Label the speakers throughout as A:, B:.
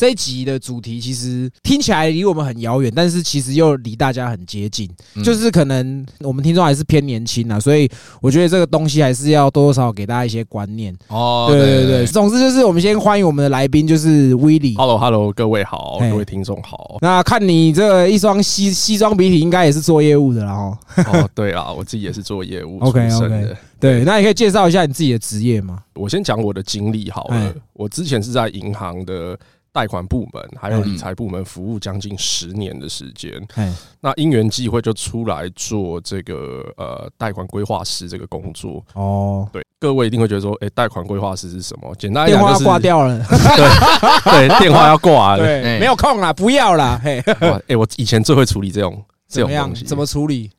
A: 这一集的主题其实听起来离我们很遥远，但是其实又离大家很接近。
B: 嗯
A: 就是可能我们听众还是偏年轻啊，所以我觉得这个东西还是要多多少少给大家一些观念。
B: 哦，
A: 对对对，总之就是我们先欢迎我们的来宾，就是威利。
C: Hello Hello，各位好，各位听众好。
A: 那看你这一双西西装笔挺，应该也是做业务的啦哦。
C: 哦，对啦，我自己也是做业务 出身的。
A: 对，那你可以介绍一下你自己的职业吗？
C: 我先讲我的经历好
A: 哎
C: 了。我之前是在银行的贷款部门还有
B: 嗯
C: 理财部门服务将近十年的时间。
A: 哎，
C: 那因缘际会就出来做这个呃贷款规划师这个工作。
A: 哦，
C: 对，各位一定会觉得说，哎，贷款规划师是什么？简单来
A: 电话
C: 讲就是
A: 挂掉了，
C: 对对，电话要挂了。
A: 对，
B: 哎
A: 没有空了，不要了，嘿，
C: 哇，哎，我以前最会处理这种这种东西，？
A: 怎么处理？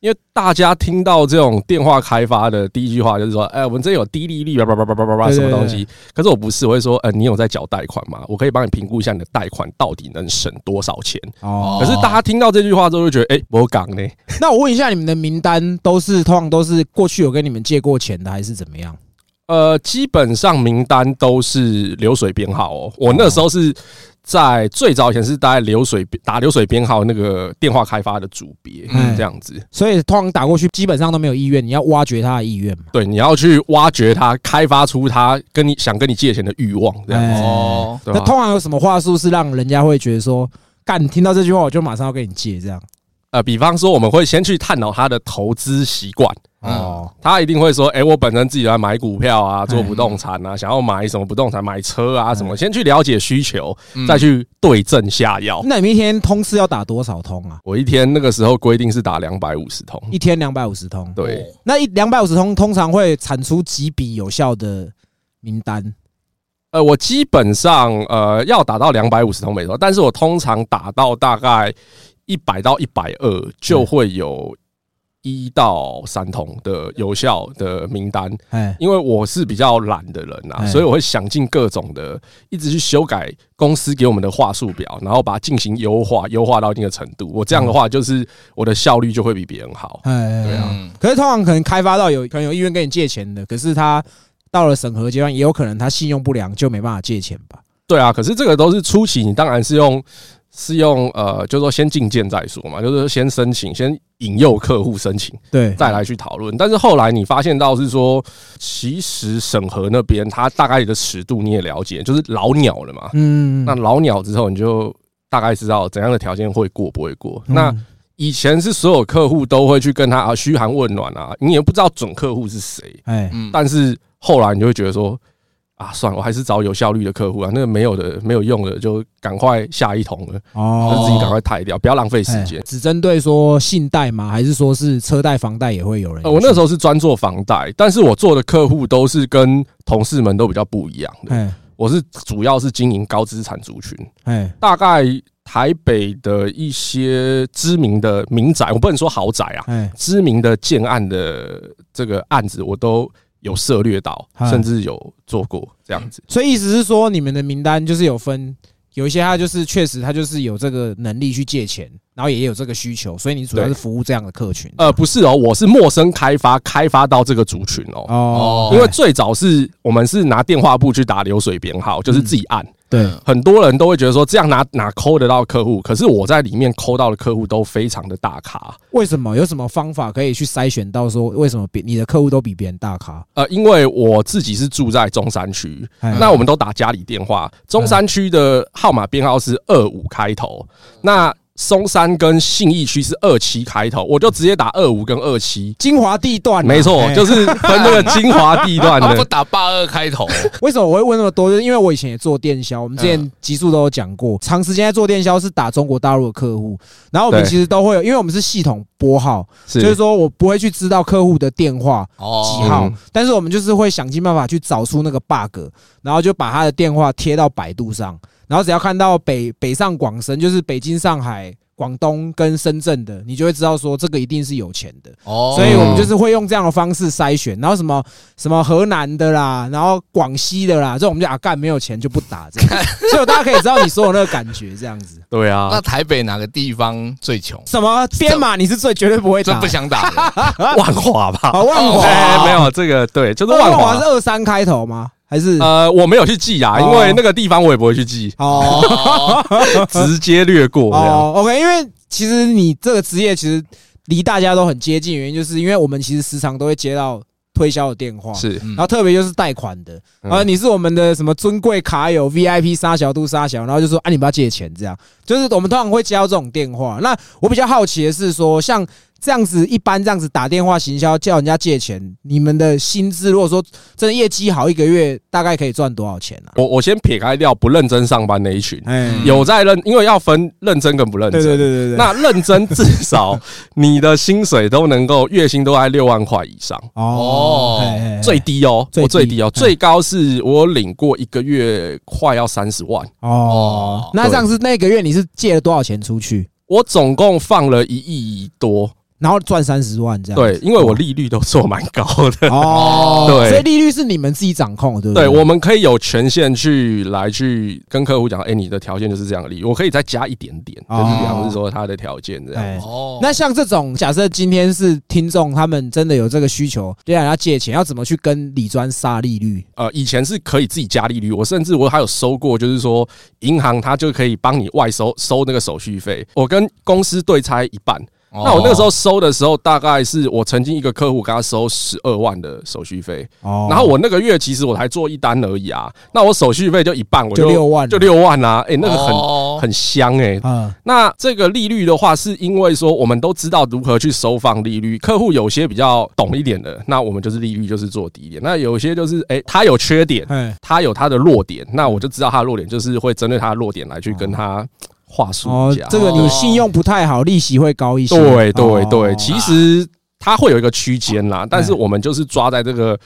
C: 因为大家听到这种电话开发的第一句话就是说，哎，我们这有低利率，叭叭叭叭叭叭什么东西？可是我不是，我会说，呃，你有在缴贷款吗？我可以帮你评估一下你的贷款到底能省多少钱。
A: 哦，
C: 可是大家听到这句话之后，就觉得，哎，我港呢？
A: 那我问一下，你们的名单都是通常都是过去有跟你们借过钱的，还是怎么样？
C: 呃，基本上名单都是流水编号哦。我那时候是在最早以前是大概流水打流水编号那个电话开发的组别
A: 嗯
C: 这样子。
A: 所以通常打过去基本上都没有意愿，你要挖掘他的意愿嘛。
C: 对，你要去挖掘他，开发出他跟你想跟你借钱的欲望，这样
B: 哦，
A: 那通常有什么话术是让人家会觉得说，干听到这句话我就马上要跟你借这样？
C: 呃，比方说，我们会先去探讨他的投资习惯。
A: 哦，
C: 他一定会说：“哎、我本身自己来买股票啊，做
A: 哎
C: 不动产啊，想要买什么不动产，买车啊什么，先去了解需求，
B: 嗯
C: 再去对症下药。
A: 那你们一天通是要打多少通啊？
C: 我一天那个时候规定是打两百五十通，
A: 一天两百五十通。
C: 对，
A: 那一两百五十通通常会产出几笔有效的名单？
C: 呃，我基本上呃要打到两百五十通没错，但是我通常打到大概一百到一百二就会有一到三桶的有效的名单，
A: 哎，
C: 因为我是比较懒的人呐、
A: 哎
C: 所以我会想尽各种的，一直去修改公司给我们的话术表，然后把它进行优化，优化到一定的程度。我这样的话，就是我的效率就会比别人好。
A: 哎，
B: 对啊，
A: 啊。可是通常可能开发到有可能有意愿跟你借钱的，可是他到了审核阶段，也有可能他信用不良，就没办法借钱吧？
C: 对啊，可是这个都是初期，你当然是用是用呃，就是说先进件再说嘛，就是先申请，先引诱客户申请，
A: 对，
C: 再来去讨论。但是后来你发现到是说，其实审核那边它大概的尺度你也了解，就是老鸟了嘛。
A: 嗯，
C: 那老鸟之后，你就大概知道怎样的条件会过不会过。
A: 嗯
C: 那以前是所有客户都会去跟他啊嘘寒问暖啊，你也不知道准客户是谁。
A: 哎，
B: 嗯，
C: 但是后来你就会觉得说，啊，算了，我还是找有效率的客户啊，那个没有的、没有用的，就赶快下一桶了，就
A: 哦
C: 自己赶快抬掉，不要浪费时
A: 哎
C: 间。
A: 只针对说信贷吗？还是说是车贷、房贷也会有人？
C: 呃，我那时候是专做房贷，但是我做的客户都是跟同事们都比较不一样的。
A: 哎
C: 我是主要是经营高资产族群，
A: 哎
C: 大概台北的一些知名的民宅，我不能说豪宅啊，
A: 哎，
C: 知名的建案的这个案子，我都有涉略到，甚至有做过这样子。
A: 所以意思是说，你们的名单就是有分，有一些他就是确实他就是有这个能力去借钱，然后也有这个需求，所以你主要是服务这样的客群。
C: 呃，不是哦，我是陌生开发，开发到这个族群哦。
A: 哦，
C: 因为最早是我们是拿电话簿去打流水编号，就是自己按。
A: 对。
C: 很多人都会觉得说这样哪哪抠得到客户，可是我在里面抠到的客户都非常的大咖。
A: 为什么？有什么方法可以去筛选到说为什么比你的客户都比别人大咖？
C: 呃，因为我自己是住在中山区，
A: 哎
C: 那我们都打家里电话，中山区的号码编号是二五开头，那松山跟信义区是二七开头，我就直接打二五跟二七。
A: 精华地段啊，
C: 没错，
A: 哎
C: 就是分那个精华地段
B: 的。不。打八二开头，
A: 为什么我会问那么多？就是因为我以前也做电销，我们之前集数都有讲过，长时间在做电销是打中国大陆的客户，然后我们其实都会有，因为我们是系统拨号，
C: 是。
A: 就是说我不会去知道客户的电话
B: 哦。
A: 几号
C: 嗯，
A: 但是我们就是会想尽办法去找出那个 bug，然后就把他的电话贴到百度上，然后只要看到北北上广深，就是北京、上海。广东跟深圳的，你就会知道说这个一定是有钱的，
B: 哦
A: 所以我们就是会用这样的方式筛选，然后什么什么河南的啦，然后广西的啦，这种我们就啊干没有钱就不打这样，所以大家可以知道你说的那个感觉这样子。
C: 对啊
B: 那，台北哪个地方最穷？
A: 什么编码你是最绝对不会打
B: 最不，想打的，
C: 万华吧？
A: 好万华
C: 哎，没有这个，对，就是万华
A: 是。二三开头吗？还是？
C: 呃，我没有去记啊，
A: 哦。
C: 因为那个地方我也不会去记，
A: 哦。
B: 哦，
C: 直接略过。
A: 哦，OK，因为其实你这个职业其实离大家都很接近，原因就是因为我们其实时常都会接到推销的电话，
C: 是，
B: 嗯
A: 然后特别就是贷款的，
C: 嗯。
A: 啊，你是我们的什么尊贵卡友 VIP 沙小度沙小，然后就说啊，你不要借钱，这样。就是我们通常会接到这种电话。那我比较好奇的是说，像这样子一般这样子打电话行销叫人家借钱，你们的薪资如果说真的业绩好，一个月大概可以赚多少钱啊？
C: 我我先撇开掉不认真上班那一群，有在认，因为要分认真跟不认真。
A: 对对对对对，
C: 那认真至少你的薪水都能够月薪都在六万块以上，
A: 哦，
C: 最低哦，
A: 最低
C: 我最低哦，
A: 嗯
C: 最高是我领过一个月快要三十万，
A: 哦
B: 哦，
A: 那这样是那个月你是借了多少钱出去，
C: 我总共放了一亿多，
A: 然后赚三十万这样子？
C: 对，因为我利率都做蛮高的，
A: 哦，
C: 对
A: 所以利率是你们自己掌控的，对不
C: 对，
A: 对？
C: 我们可以有权限去来去跟客户讲，哎，你的条件就是这样的利率，我可以再加一点点，就是比方是说他的条件这样。
A: 哎
B: 哦，
A: 那像这种，假设今天是听众，他们真的有这个需求，对啊，要借钱，要怎么去跟理专杀利率？
C: 呃，以前是可以自己加利率，我甚至我还有收过，就是说银行它就可以帮你外收收那个手续费，我跟公司对拆一半。
B: 哦。
C: 那我那个时候收的时候，大概是我曾经一个客户给他收十二万的手续费，
A: 哦。
C: 然后我那个月其实我才做一单而已啊，那我手续费就一半，我
A: 就六万。
C: 就六万啊，哎，那个很
B: 哦。
C: 很香哎、
A: 嗯。
C: 那这个利率的话，是因为说我们都知道如何去收放利率，客户有些比较懂一点的，那我们就是利率就是做低一点，那有些就是哎、他有缺点，
A: 哎
C: 他有他的弱点，那我就知道他的弱点，就是会针对他的弱点来去跟他话术
A: 哦这个你信用不太好，利息会高一些。
C: 对对
A: 哦
C: 对，其实它会有一个区间啦，但是我们就是抓在这个。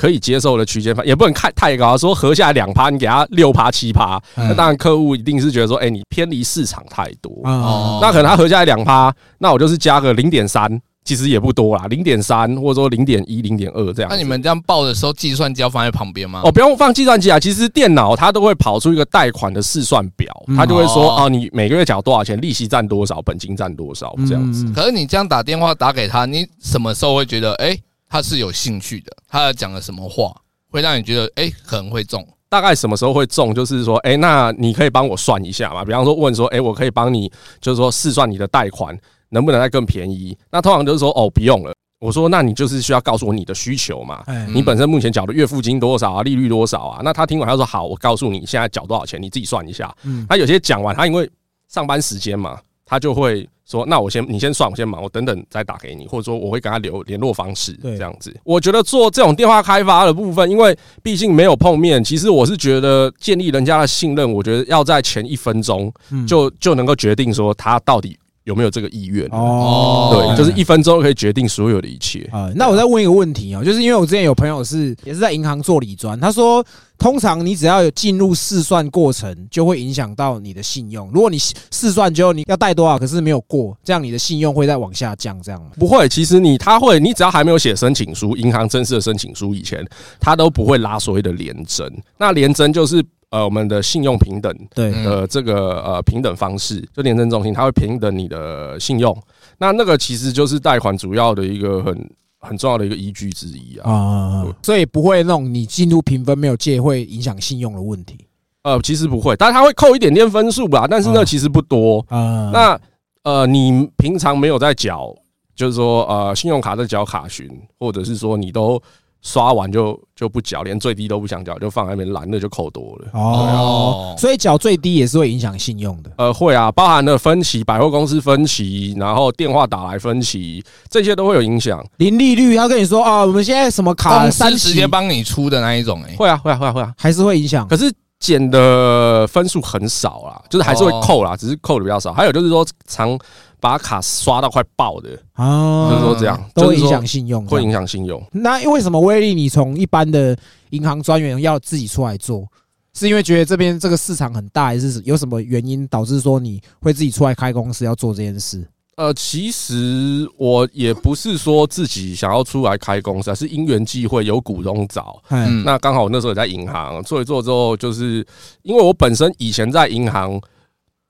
C: 可以接受的区间，也不能看太高。说合下来两趴，你给他六趴七趴，那
A: 嗯
C: 当然客户一定是觉得说，哎，你偏离市场太多。
A: 哦，
C: 那可能他合下来两趴，那我就是加个零点三，其实也不多啦，零点三或者说零点一、零点二这样。
B: 那你们这样报的时候，计算机要放在旁边吗？
C: 哦，不用放计算机啊，其实电脑它都会跑出一个贷款的试算表，
A: 嗯
C: 它就会说
B: 哦
C: 哦，你每个月缴多少钱，利息占多少，本金占多少这样子。
A: 嗯
B: 可是你这样打电话打给他，你什么时候会觉得，哎，他是有兴趣的？他讲了什么话，会让你觉得，哎，可能会中？
C: 大概什么时候会中？就是说，哎、那你可以帮我算一下嘛？比方说问说，哎、我可以帮你，就是说试算你的贷款能不能再更便宜？那通常就是说，哦，不用了。我说，那你就是需要告诉我你的需求嘛？
A: 哎
C: 你本身目前缴的月付金多少啊？利率多少啊？那他听完他说好，我告诉你现在缴多少钱，你自己算一下。
A: 嗯
C: 他有些讲完，他因为上班时间嘛，他就会说，那我先你先算，我先忙，我等等再打给你，或者说我会跟他留联络方式，这样子。我觉得做这种电话开发的部分，因为毕竟没有碰面，其实我是觉得建立人家的信任，我觉得要在前一分钟
A: 嗯
C: 就就能够决定说他到底有没有这个意愿。
A: 哦，
C: 对，就是一分钟可以决定所有的一切。
A: 啊，那我再问一个问题哦，就是因为我之前有朋友是也是在银行做理专，他说，通常你只要有进入试算过程，就会影响到你的信用。如果你试算之后你要贷多少，可是没有过，这样你的信用会再往下降，这样吗？
C: 不会，其实你他会，你只要还没有写申请书，银行正式的申请书以前，他都不会拉所谓的连征。那连征就是呃我们的信用平等
A: 对，
B: 嗯
C: 的这个呃平等方式，就廉政中心它会平等你的信用。那那个其实就是贷款主要的一个很很重要的一个依据之一啊。
A: 啊，所以不会那种你进入评分没有借会影响信用的问题
C: 呃，其实不会，但是它会扣一点点分数吧，但是那
A: 哦
C: 其实不多。
A: 啊。
C: 那呃，你平常没有在缴，就是说呃，信用卡在缴卡询，或者是说你都刷完就就不缴，连最低都不想缴，就放在那边蓝的就扣多了。
A: 哦，所以缴最低也是会影响信用的。
C: 呃，会啊，包含了分期、百货公司分期，然后电话打来分期，这些都会有影响。
A: 零利率，他跟你说啊，我们现在什么卡
B: 公
A: 三
B: 直接帮你出的那一种，哎，
C: 会啊，会啊，会啊，会啊。
A: 还是会影响
C: 可是减的分数很少啦，就是还是会扣啦，只是扣的比较少。还有就是说，常把卡刷到快爆的，
A: 啊，
C: 就是说这样，
A: 都会影响信用，
C: 会影。响信用。
A: 那为什么威力你从一般的银行专员要自己出来做？是因为觉得这边这个市场很大，还是有什么原因导致说你会自己出来开公司要做这件事？
C: 呃，其实我也不是说自己想要出来开公司，而是因缘际会有股东找。那刚好我那时候也在银行做一做之后，就是因为我本身以前在银行，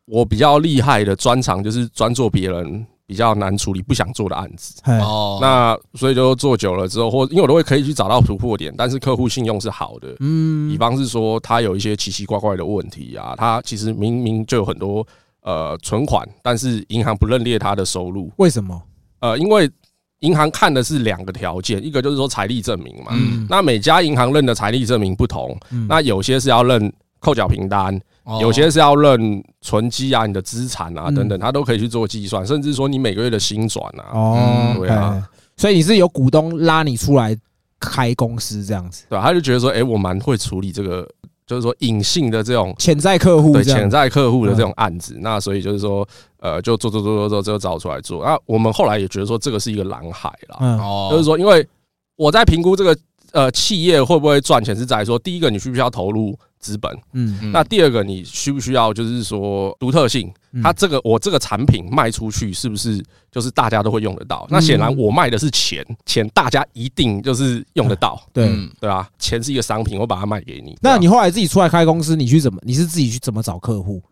C: 我比较厉害的专长就是专做别人比较难处理、不想做的案子。
B: 哦，
C: 那所以就做久了之后，或因为我都会可以去找到突破点，但是客户信用是好的。
A: 嗯
C: 比方是说，他有一些奇奇怪怪的问题啊，他其实明明就有很多呃存款，但是银行不认列他的收入。
A: 为什么？
C: 呃，因为银行看的是两个条件，一个就是说财力证明嘛。
B: 嗯
C: 那每家银行认的财力证明不同，
A: 嗯
C: 那有些是要认扣缴凭单，
B: 哦。
C: 有些是要认存积啊、你的资产啊
A: 嗯。
C: 等等，他都可以去做计算，甚至说你每个月的薪转啊，
A: 哦
B: 嗯，
C: 对啊，
A: 所以你是有股东拉你出来开公司这样子，
C: 对吧、他就觉得说，哎、我蛮会处理这个，就是说隐性的这种
A: 潜在客户
C: 对潜在客户的这种案子，那所以就是说，呃，就做做做做做，就找出来做。那我们后来也觉得说，这个是一个蓝海啦，就是说，因为我在评估这个呃企业会不会赚钱，是在于说，第一个你需不需要投入资本，
A: 嗯
B: 嗯
C: 那第二个你需不需要就是说独特性，
A: 嗯
C: 它这个我这个产品卖出去是不是就是大家都会用得到？那显然我卖的是钱，钱大家一定就是用得到，
A: 对。
B: 嗯
C: 对啊？钱是一个商品，我把它卖给你。
A: 那你后来自己出来开公司，你去怎么？你是自己去怎么找客户？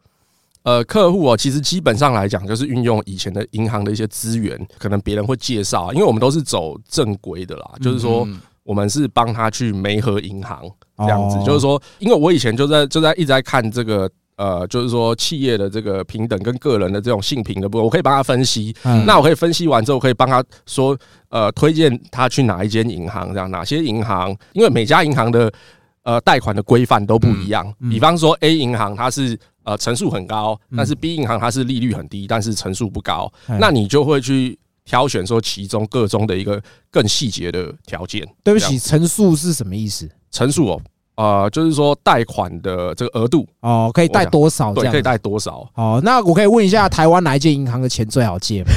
C: 呃，客户哦，其实基本上来讲，就是运用以前的银行的一些资源，可能别人会介绍，因为我们都是走正规的啦，就是说
B: 嗯
C: 我们是帮他去媒合银行这样子
A: 哦，
C: 就是说，因为我以前就在就在一直在看这个。呃，就是说企业的这个平等跟个人的这种性平的部分，我可以帮他分析。
A: 嗯
C: 那我可以分析完之后，可以帮他说，呃，推荐他去哪一间银行，这样哪些银行，因为每家银行的呃贷款的规范都不一样。
A: 嗯嗯
C: 比方说 A 银行它是呃成数很高，
A: 嗯
C: 但是 B 银行它是利率很低，但是成数不高，
A: 哎
C: 那你就会去挑选说其中各中的一个更细节的条件。
A: 对不起，陈述是什么意思？
C: 陈述哦，呃，就是说贷款的这个额度，
A: 哦，可以贷多少这
C: 对，
A: 样？
C: 可以。贷多少？
A: 哦，那我可以问一下，台湾哪一间银行的钱最好借吗？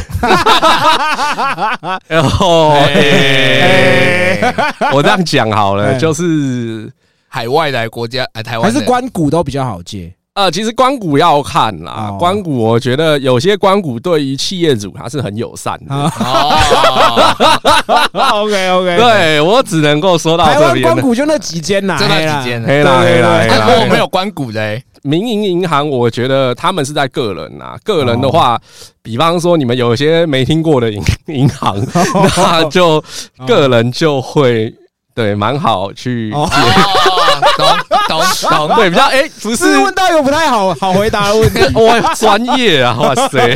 C: 然 后
B: 哎
C: 我这样讲好
A: 哎
C: 了，就是
B: 海外来国家，哎，台湾的
A: 还是关谷都比较好借？
C: 呃，其实关谷要看啦
A: 哦，
C: 关谷我觉得有些关谷对于企业主他是很友善的。
A: 啊。
B: 哦，，
A: OK OK，，
C: 对我只能够说到
A: 台湾
C: 这边了。
A: 关谷就那几间呐，
B: 就那几间
C: 黑啦
A: 对对
C: 黑啦
A: 对
C: 黑啦
B: 那如果没有关谷的，哎
C: 民营银行，我觉得他们是在个人啊，个人的话，比方说你们有些没听过的银银行，那就个人就会对蛮好去
A: 哦。
B: 哦，懂懂懂，
C: 对比较哎，不是
A: 是问到一个不太好好回答的问题，
C: 我专业啊，哇塞，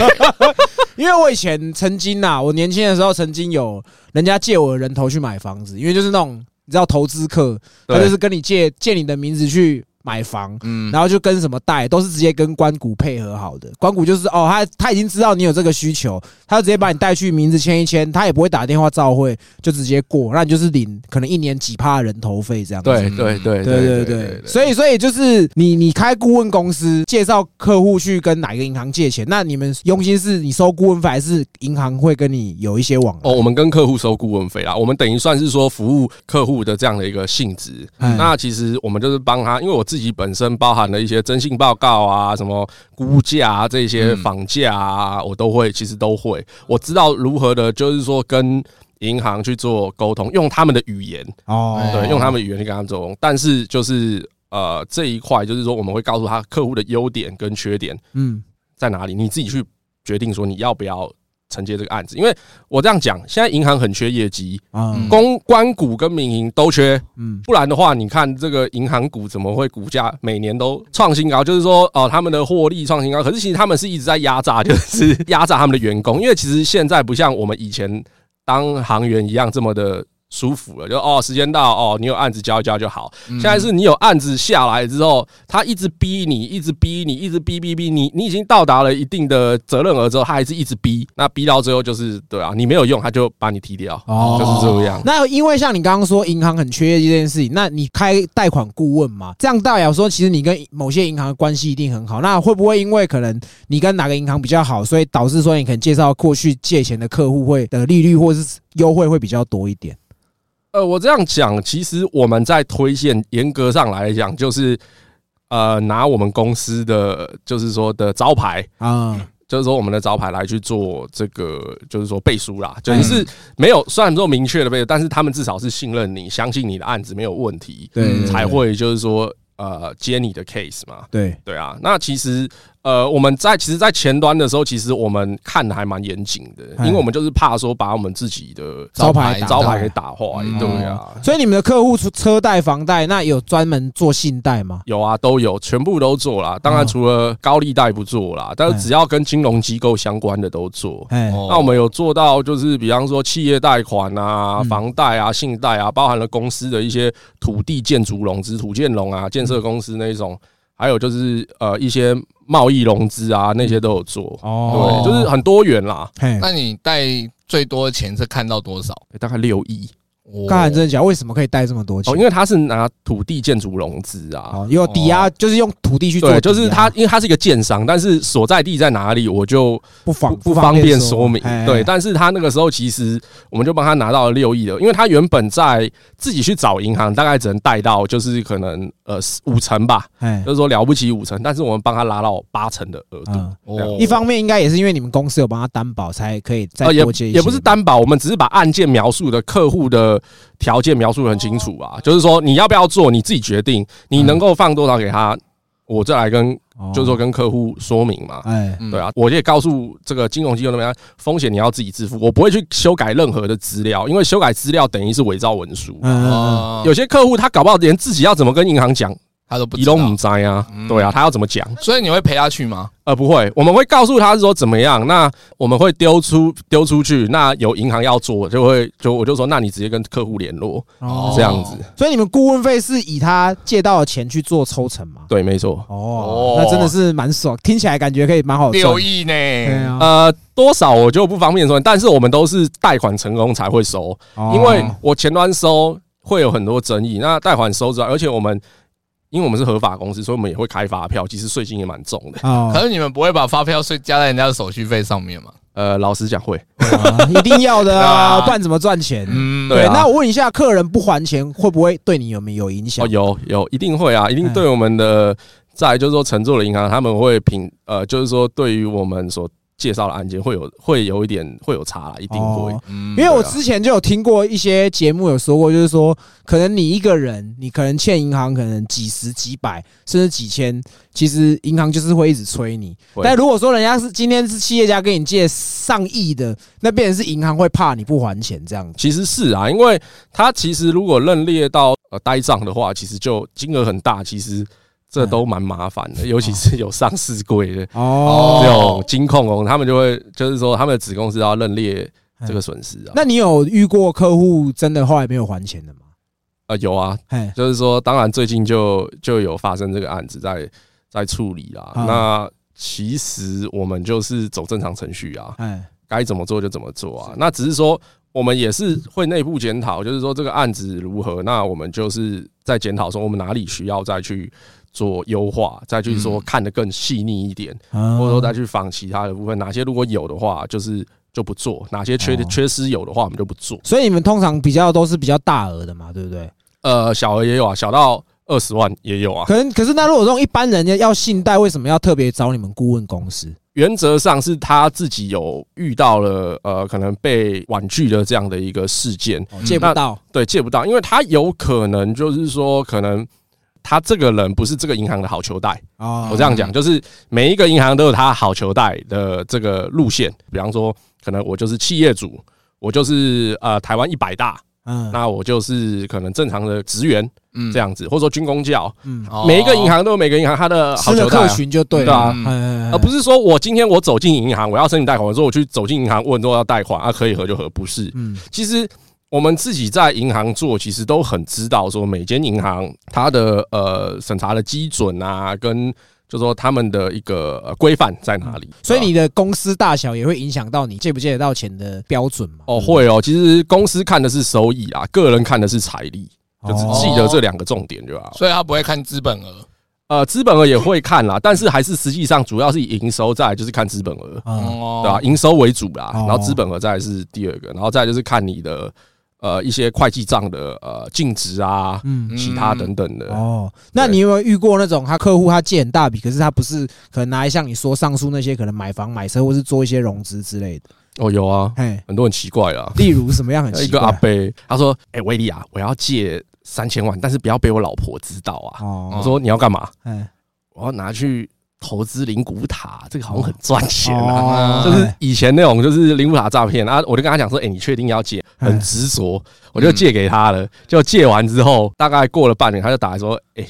A: 因为我以前曾经呐，我年轻的时候曾经有人家借我的人头去买房子，因为就是那种你知道投资客，他就是跟你借借你的名字去买房。
B: 嗯，
A: 然后就跟什么贷都是直接跟关谷配合好的，关谷就是哦，他他已经知道你有这个需求，他就直接把你带去名字签一签，他也不会打电话召会，就直接过，那你就是领可能一年几趴的人头费这样子。
C: 对对对
A: 对对对，所以所以就是你你开顾问公司，介绍客户去跟哪个银行借钱，那你们佣金是你收顾问费，还是银行会跟你有一些往来？
C: 哦，我们跟客户收顾问费啦，我们等于算是说服务客户的这样的一个性质。
A: 嗯
C: 那其实我们就是帮他，因为我自己本身包含了一些征信报告啊、什么估价啊这些
B: 嗯
C: 房价啊，我都会，其实都会。我知道如何的，就是说跟银行去做沟通，用他们的语言，
A: 哦，
C: 对，用他们的语言去跟他们沟通。但是就是呃这一块，就是说我们会告诉他客户的优点跟缺点
A: 嗯
C: 在哪里，你自己去决定说你要不要承接这个案子。因为我这样讲，现在银行很缺业绩，
A: 啊
B: 嗯
C: 公关股跟民营都缺，
A: 嗯
C: 不然的话，你看这个银行股怎么会股价每年都创新高？就是说，哦，他们的获利创新高，可是其实他们是一直在压榨，就是压榨他们的员工，因为其实现在不像我们以前当行员一样这么的。舒服了，就哦，时间到哦，你有案子交一交就好。
B: 嗯
C: 现在是你有案子下来之后，他一直逼你，一直逼你，一直逼逼逼你，你已经到达了一定的责任额之后，他还是一直逼。那逼到最后就是对啊，你没有用，他就把你踢掉，
A: 哦
C: 就是这样。
A: 那因为像你刚刚说银行很缺这件事情，那你开贷款顾问嘛，这样代表说其实你跟某些银行的关系一定很好。那会不会因为可能你跟哪个银行比较好，所以导致说你可能介绍过去借钱的客户会的利率或是优惠会比较多一点？
C: 呃，我这样讲，其实我们在推荐，严格上来讲，就是呃，拿我们公司的就是说的招牌，
A: 啊，
C: 就是说我们的招牌来去做这个，就是说背书啦，就是没有虽然说明确的背书，但是他们至少是信任你，相信你的案子没有问题，
A: 对，
C: 才会就是说呃接你的 case 嘛。
A: 对，
C: 对啊，那其实呃，我们在其实，在前端的时候，其实我们看的还蛮严谨的，
A: 哎
C: 因为我们就是怕说把我们自己的
A: 招牌
C: 招牌给打坏，
B: 嗯
C: 对啊。
A: 所以你们的客户出车贷、房贷，那有专门做信贷吗？
C: 有啊，都有，全部都做啦。当然，
A: 哦
C: 除了高利贷不做啦，但
A: 哎
C: 是只要跟金融机构相关的都做。那我们有做到，就是比方说企业贷款啊、
A: 嗯
C: 房贷啊、信贷啊，包含了公司的一些土地建筑融资、土建融啊、建设公司那一种，还有就是呃一些贸易融资啊，那些都有做。
A: 哦
C: 对，就是很多元啦，
B: 那你贷最多的钱是看到多少？
C: 大概六亿
B: 哦
A: 刚才真的讲，为什么可以贷这么多钱
C: 哦，？因为他是拿土地建筑融资啊。
A: 哦，有抵押，就是用土地去做
C: 就是他，因为他是一个建商，但是所在地在哪里，我就
A: 不方
C: 不不方便说明。
A: 哎
C: 对，但是他那个时候其实我们就帮他拿到了六亿的，因为他原本在自己去找银行，大概只能贷到就是可能呃五成吧，
A: 哎
C: 就是说了不起五成，但是我们帮他拉到八成的额度。
A: 嗯，
B: 哦
A: 一方面应该也是因为你们公司有帮他担保，才可以再多借一些。
C: 也不是担保，我们只是把案件描述的客户的条件描述的很清楚啊，就是说你要不要做，你自己决定，你能够放多少给他，我再来跟，
A: 哦。
C: 就是说跟客户说明嘛。
A: 哎，
B: 嗯。
C: 对啊，我也告诉这个金融机构那边，风险你要自己自负，我不会去修改任何的资料，因为修改资料等于是伪造文书。有些客户他搞不好连自己要怎么跟银行讲，
B: 他都不知道
C: 移动母灾啊
B: 嗯，
C: 对啊，他要怎么讲？
B: 所以你会陪他去吗？
C: 呃，不会，我们会告诉他说怎么样，那我们会丢出丢出去，那有银行要做，就会就我就说，那你直接跟客户联络，
A: 哦
C: 这样子。
A: 所以你们顾问费是以他借到的钱去做抽成吗？
C: 对，没错。
A: 哦
B: 哦，
A: 那真的是蛮爽，听起来感觉可以蛮好赚。
B: 六亿呢？
A: 啊，
C: 呃，多少我就不方便说，但是我们都是贷款成功才会收，
A: 哦
C: 因为我前端收会有很多争议，那贷款收之外，而且我们因为我们是合法公司，所以我们也会开发票，其实税金也蛮重的。
B: 可
A: 哦，
B: 是你们不会把发票税加在人家的手续费上面吗？
C: 呃，老实讲会，
A: 啊一定要的 啊，不然怎么赚钱？
B: 嗯，
A: 对，那我问一下，客人不还钱会不会对你有没有影响
C: 哦，？有有一定会啊，一定对我们的在就是说乘坐的银行，他们会评呃，就是说对于我们所介绍的案件会有会有一点会有差啦，一定会。
A: 哦
B: 嗯
A: 因为我
C: 对啊
A: 之前就有听过一些节目有说过，就是说，可能你一个人，你可能欠银行可能几十、几百，甚至几千，其实银行就是会一直催你。
C: 会
A: 但如果说人家是今天是企业家跟你借上亿的，那变成是银行会怕你不还钱这样子。
C: 其实是啊，因为他其实如果认列到呃呆账的话，其实就金额很大，其实这都蛮麻烦的，尤其是有上市柜的
A: 哦
C: 这种金控哦，他们就会就是说他们的子公司要认列这个损失啊。
A: 那你有遇过客户真的后来没有还钱的吗？
C: 呃有啊，
A: 哎，
C: 就是说，当然最近就就有发生这个案子在在处理啦。
A: 啊
C: 那其实我们就是走正常程序啊，
A: 哎，
C: 该怎么做就怎么做啊。那只是说我们也是会内部检讨，就是说这个案子如何，那我们就是在检讨说我们哪里需要再去做优化，再去说
B: 嗯
C: 看得更细腻一点，
A: 或
C: 或者说再去仿其他的部分，哪些如果有的话，就是就不做；哪些缺
A: 哦
C: 缺失有的话，我们就不做。
A: 所以你们通常比较都是比较大额的嘛，对不对？
C: 呃，小额也有啊，小到二十万也有啊。
A: 可能可是那如果这种一般人家要信贷，为什么要特别找你们顾问公司？
C: 原则上是他自己有遇到了呃，可能被婉拒的这样的一个事件，
A: 哦借不到
C: 对，借不到，因为他有可能就是说，可能他这个人不是这个银行的好球贷。
A: 哦。
C: 我这样讲，就是每一个银行都有他好球贷的这个路线。比方说，可能我就是企业主，我就是呃台湾一百大，
A: 嗯。
C: 那我就是可能正常的职员
B: 嗯。
C: 这样子，或者说军工教，
A: 嗯，
B: 哦。
C: 每一个银行都有每个银行它的好球贷啊。
A: 群就对
C: 对啊。
A: 了，而
C: 而不是说我今天我走进银行，我要申请贷款，我说我去走进银行问说要贷款啊，可以合就合，不是。
A: 嗯。
C: 其实我们自己在银行做，其实都很知道说每间银行它的呃审查的基准啊，跟就说他们的一个呃规范在哪里。
A: 所以你的公司大小也会影响到你借不借得到钱的标准嘛？
C: 哦会哦，其实公司看的是收益啊，个人看的是财力，就只
A: 哦
C: 记得这两个重点就好。
B: 所以他不会看资本额。
C: 呃，资本额也会看啦，但是还是实际上主要是以营收，再就是看资本额。
A: 嗯
B: 哦
C: 对吧、营收为主啦，
A: 哦
C: 然后资本额再来是第二个，然后再来就是看你的呃一些会计账的呃净值啊，
A: 嗯
C: 其他等等的。
A: 哦，那你有没有遇过那种他客户他借很大笔，可是他不是可能拿来像你说上述那些可能买房买车或是做一些融资之类的？
C: 哦，有啊，
A: 嘿，
C: 很多很奇怪啊。
A: 例如什么样很奇怪
C: 一个阿
A: 怪？
C: 伯，他说：“哎、威利啊，我要借三千万，但是不要被我老婆知道啊。
A: 哦，
C: 我说：“你要干嘛？
A: 哎，
C: 我要拿去投资灵骨塔，这个好像很赚钱啊。
A: 哦
C: 就是以前那种就是灵骨塔诈骗啊，我就跟他讲说，哎、你确定要借？
A: 哎
C: 很执着，我就借给他了。就借完之后，大概过了半年，他就打来说，哎、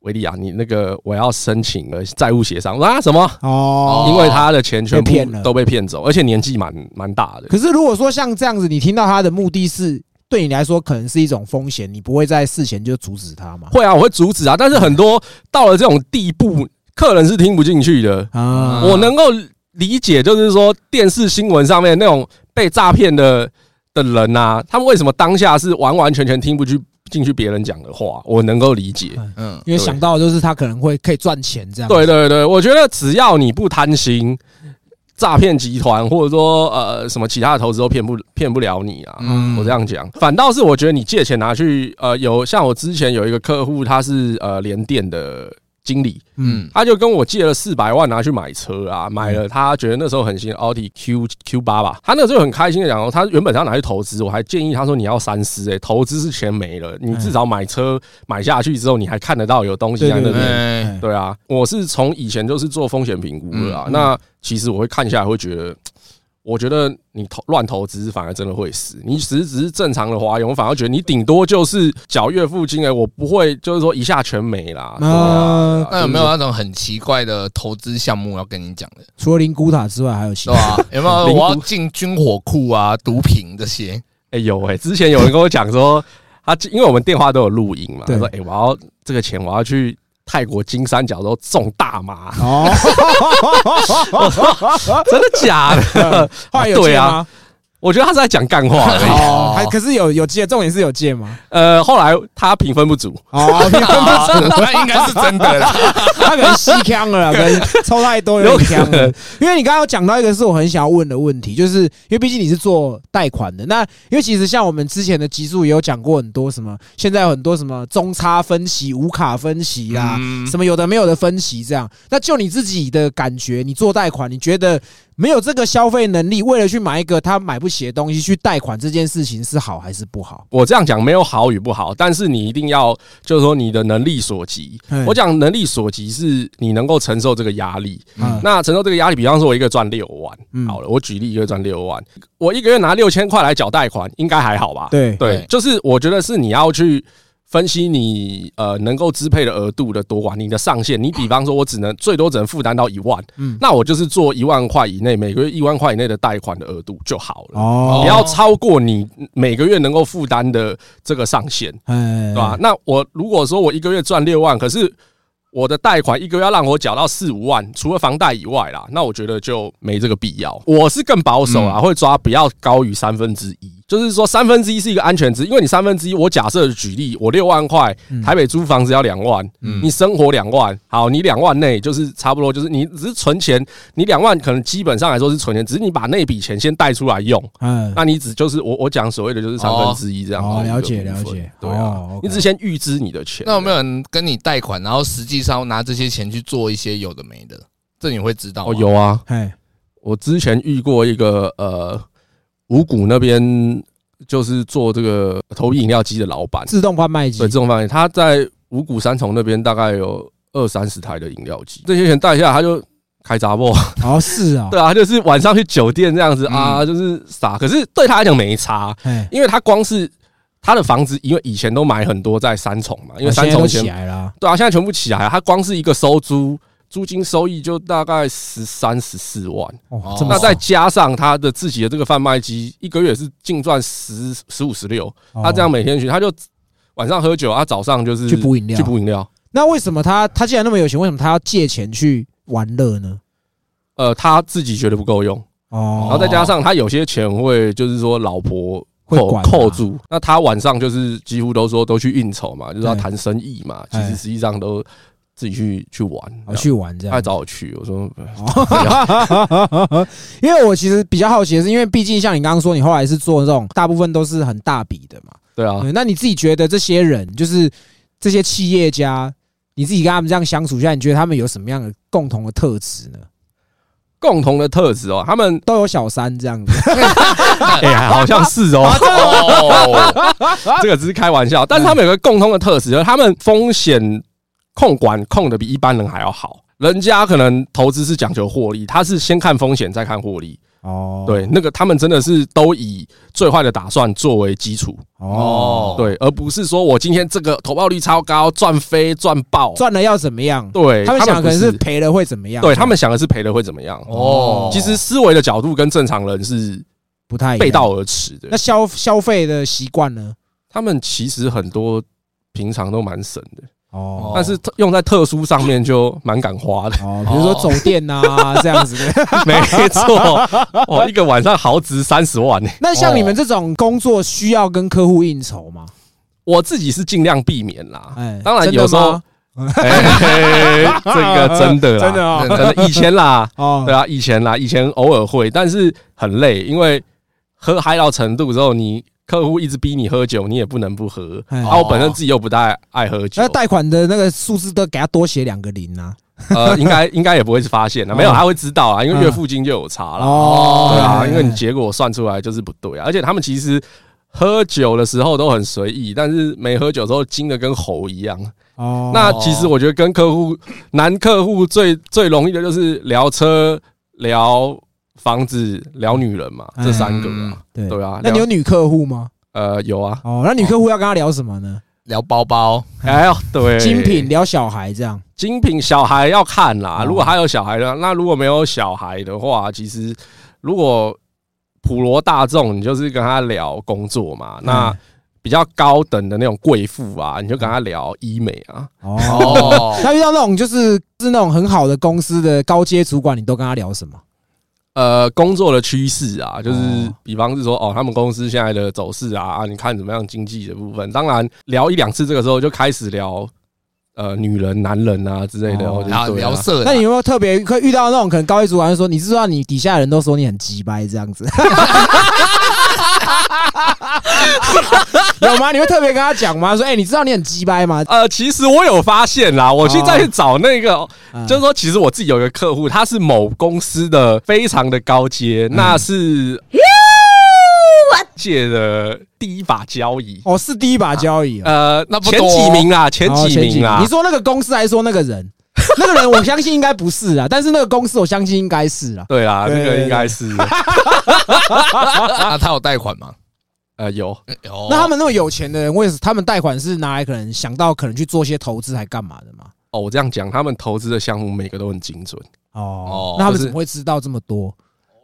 C: 维利亚，你那个我要申请了债务协商。我说啊什么？
A: 哦，
C: 因为他的钱全部都被骗走，而且年纪蛮蛮大的。
A: 可是如果说像这样子，你听到他的目的是对你来说可能是一种风险，你不会在事前就阻止他吗？
C: 会啊，我会阻止啊，但是很多到了这种地步，客人是听不进去的。
A: 啊，
C: 我能够理解，就是说电视新闻上面那种被诈骗的的人啊，他们为什么当下是完完全全听不去进去别人讲的话，我能够理解。
B: 嗯，
A: 因为想到就是他可能会可以赚钱这样。
C: 对对对，我觉得只要你不贪心，诈骗集团或者说呃什么其他的投资都骗不骗不了你啊。
B: 嗯
C: 我这样讲，反倒是我觉得你借钱拿去呃有像我之前有一个客户，他是呃联电的经理，
A: 嗯，
C: 他就跟我借了四百万拿去买车啊，买了他觉得那时候很新奥迪 Q Q 八吧，他那时候很开心的讲说，他原本是要拿去投资，我还建议他说你要三思，哎，投资是钱没了，你至少买车买下去之后，你还看得到有东西在那边。
B: 哎，
C: 对啊，我是从以前就是做风险评估的啊。
A: 嗯。
C: 那其实我会看下来，会觉得，我觉得你投乱投资反而真的会死。你只是只是正常的花用，我反而觉得你顶多就是缴月付金哎，我不会就是说一下全没啦。
A: 那
B: 那有没有那种很奇怪的投资项目要跟你讲的？
A: 除了灵骨塔之外，还有其
B: 对
A: 他。
B: 吧？有没有 我要进军火库啊、毒品这些？
C: 哎、有哎、之前有人跟我讲说，他因为我们电话都有录音嘛，他
A: 对
C: 说哎、我要这个钱我要去泰国金三角都种大麻，
A: 哦，
C: 真的假的？
A: 后来有
C: 对啊？我觉得他是在讲干话而已。
A: 哦，还可是有有借，重点是有借吗？
C: 呃，后来他评分不足，
A: 哦，评分不
B: 足 那应该是真的啦。
A: 他可能吸枪了啦，可能抽太多有
C: 有
A: 点枪了
C: 可能。
A: 因为你刚刚有讲到一个是我很想要问的问题，就是因为毕竟你是做贷款的，那因为其实像我们之前的集数也有讲过很多什么，现在有很多什么中差分析、无卡分析啦，
B: 嗯
A: 什么有的没有的分析这样。那就你自己的感觉，你做贷款，你觉得没有这个消费能力，为了去买一个他买不起的东西去贷款这件事情是好还是不好？
C: 我这样讲没有好与不好，但是你一定要就是说你的能力所及。
A: 嗯
C: 我讲能力所及是你能够承受这个压力。
A: 嗯
C: 那承受这个压力，比方说我一个月赚六万，
A: 嗯
C: 好了，我举例一个月赚六万，我一个月拿六千块来缴贷款，应该还好吧？
A: 对
C: 对
B: 对，
C: 就是我觉得是你要去分析你呃能够支配的额度的多寡，你的上限。你比方说，我只能最多只能负担到一万，
A: 嗯
C: 那我就是做一万块以内，每个月一万块以内的贷款的额度就好了。
A: 哦
C: 不要超过你每个月能够负担的这个上限，
A: 哎
C: 对吧？？那我如果说我一个月赚六万，可是我的贷款一个月要让我缴到四五万，除了房贷以外啦，那我觉得就没这个必要。我是更保守啊，会抓不要高于三分之一，就是说三分之一是一个安全值，因为你三分之一，我假设举例，我六万块，台北租房子要两万，
B: 嗯。
C: 你生活两万，好，你两万内就是差不多，就是你只是存钱，你两万可能基本上来说是存钱，只是你把那笔钱先贷出来用，
A: 嗯，
C: 那你只就是我我讲所谓的就是三分之一这样。
A: 哦了解了解。
C: 对啊你只先预支你的钱。
B: 那有没有人跟你贷款，然后实际上拿这些钱去做一些有的没的？这你会知道吗？
C: 哦，有啊，
A: 哎，
C: 我之前遇过一个呃五谷那边就是做这个投币饮料机的老板，
A: 自动贩卖机。
C: 对，这种方面他在五谷三重那边大概有二三十台的饮料机，这些钱带下来他就开杂货，
A: 哦是啊，
C: 对啊，他就是晚上去酒店这样子啊，
B: 嗯。
C: 就是傻，可是对他来讲没差，
A: 哎，
C: 因为他光是他的房子，因为以前都买很多在三重嘛，因为三重以前
A: 来了，
C: 对啊，现在全部起来了，他光是一个收租。租金收益就大概十三十四万，
A: 哦，
C: 那再加上他的自己的这个贩卖机，一个月是净赚十十五十六，他这样
A: 哦
C: 每天去，他就晚上喝酒，他早上就是
A: 去补饮料。
C: 去补饮料。
A: 那为什么他他既然那么有钱，为什么他要借钱去玩乐呢？
C: 呃，他自己觉得不够用，然
A: 哦，
C: 后再加上他有些钱会就是说老婆扣
A: 会管
C: 扣住，那他晚上就是几乎都说都去应酬嘛，就是要谈生意嘛，其
A: 哎。
C: 实实际上都自己去去玩，
A: 哦去玩这样他。
C: 找我去，我说
A: 因为我其实比较好奇的是，因为毕竟像你刚刚说，你后来是做这种大部分都是很大笔的嘛。
C: 对啊，
A: 对，那你自己觉得这些人，就是这些企业家，你自己跟他们这样相处下来，你觉得他们有什么样的共同的特质呢？
C: 共同的特质哦，他们
A: 都有小三这样子，
C: 哎呀，好像是哦，
B: 哦，
C: 这个只是开玩笑，但是他们有个共通的特质，就是他们风险控管控的比一般人还要好。人家可能投资是讲求获利，他是先看风险再看获利。
A: 哦，
C: 对，那个他们真的是都以最坏的打算作为基础，
A: 哦，
C: 对，而不是说我今天这个投报率超高，赚飞赚爆。
A: 赚了要怎么样？
C: 对
A: 他们想可能是赔了会怎么样？
C: 对他们想的是赔了会怎么样。
B: 哦，
C: 其实思维的角度跟正常人是
A: 不太
C: 背道而驰的
A: 那。消消费的习惯呢？
C: 他们其实很多平常都蛮省的，
A: 哦
C: 但是特用在特殊上面就蛮敢花的。
A: 哦，比如说走店呐这样子的。
C: 没错，我，一个晚上豪值三十万呢。
A: 那像你们这种工作需要跟客户应酬吗？
C: 我自己是尽量避免啦。
A: 哎，
C: 当然有时候 这个真的啦
A: 真的哦
C: 真的以前啦，
A: 哦
C: 对啊，以前啦，以前偶尔会，但是很累，因为喝嗨到程度之后，你客户一直逼你喝酒，你也不能不喝。
A: 哎。
C: 啊，我本身自己又不太爱喝酒。
A: 那，贷款的那个数字都给他多写两个零啊。
C: 呃，应该应该也不会是发现的，没有，
A: 哦。
C: 他会知道啊，因为月付金就有差了。
A: 哦。
C: 对啊，
A: 哎。
C: 因为你结果算出来就是不对啊，而且他们其实喝酒的时候都很随意，但是没喝酒之后精的跟猴一样。
A: 哦，
C: 那其实我觉得跟客户男客户最最容易的就是聊车、聊房子、聊女人嘛，
A: 哎
C: 这三个
B: 嗯
C: 啊。
A: 对
C: 对啊
A: 那你有女客户吗？
C: 呃，有啊。
A: 哦，那女客户要跟他聊什么呢？
B: 聊包包，
C: 哎呦，对，
A: 精品聊小孩这样。
C: 精品小孩要看啦
A: 哦。
C: 如果还有小孩的，那如果没有小孩的话，其实如果普罗大众，你就是跟他聊工作嘛。那
A: 嗯
C: 比较高等的那种贵妇啊，你就跟他聊医美啊。
A: 哦，
B: 哦，
A: 那遇到那种就是是那种很好的公司的高阶主管，你都跟他聊什么？
C: 呃，工作的趋势啊，就是
A: 哦
C: 比方是说，哦，他们公司现在的走势啊，啊，你看怎么样经济的部分。当然聊一两次，这个时候就开始聊呃女人、男人啊之类的，
A: 哦
C: 或者
B: 然后
C: 是对啊。
B: 聊色，
A: 那你有没有特别会遇到那种可能高一主管说，你知道你底下的人都说你很鸡掰这样子，有吗？你会特别跟他讲吗？说，哎，你知道你很鸡掰吗？
C: 呃，其实我有发现啦，我去再去找那个，
A: 嗯
C: 就是说，其实我自己有一个客户，他是某公司的非常的高阶，那是借的第一把交椅。
A: 哦，是第一把交椅哦，
C: 呃，前
B: 那不多
C: 几名啊，前
A: 哦
C: 几名啦
A: 你。说那个公司还是说那个人？那个人我相信应该不是啊，但是那个公司我相信应该是啊。
C: 对啦，
A: 对对
C: 这个应该是
B: 那他有贷款吗？
C: 呃有
B: 有。
A: 那他们那么有钱的人，为什么他们贷款是拿来可能想到可能去做些投资还干嘛的吗？
C: 哦，我这样讲，他们投资的项目每个都很精准。
A: 哦
B: 哦，
A: 那他们怎么会知道这么多？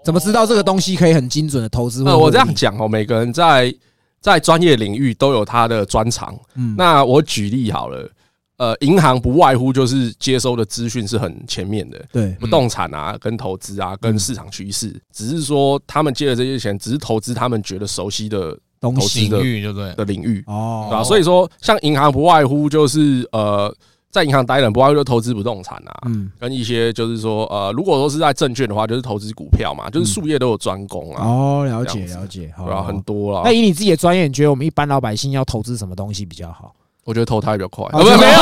A: 怎么知道这个东西可以很精准的投资？
C: 呃，我这样，讲哦，每个人在在专业领域都有他的专长。
A: 嗯，
C: 那我举例好了，呃，银行不外乎就是接收的资讯是很前面的，
A: 对，
C: 不动产啊、跟投资啊、跟市场趋势，只是说他们借的这些钱，只是投资他们觉得熟悉的
A: 东西
C: 投资的
B: 领域对不对？
C: 的领域，
A: 哦
C: 对吧？所以说，像银行不外乎就是呃，在银行待人不外乎就投资不动产啊，
A: 嗯，
C: 跟一些就是说呃，如果说是在证券的话，就是投资股票嘛，就是术业都有专攻啊，
A: 哦，了解了解，
C: 对很。多了
A: 那。以你自己的专业，你觉得我们一般老百姓要投资什么东西比较好？
C: 我觉得投胎比较快，
A: 哦
C: 啊不是没有，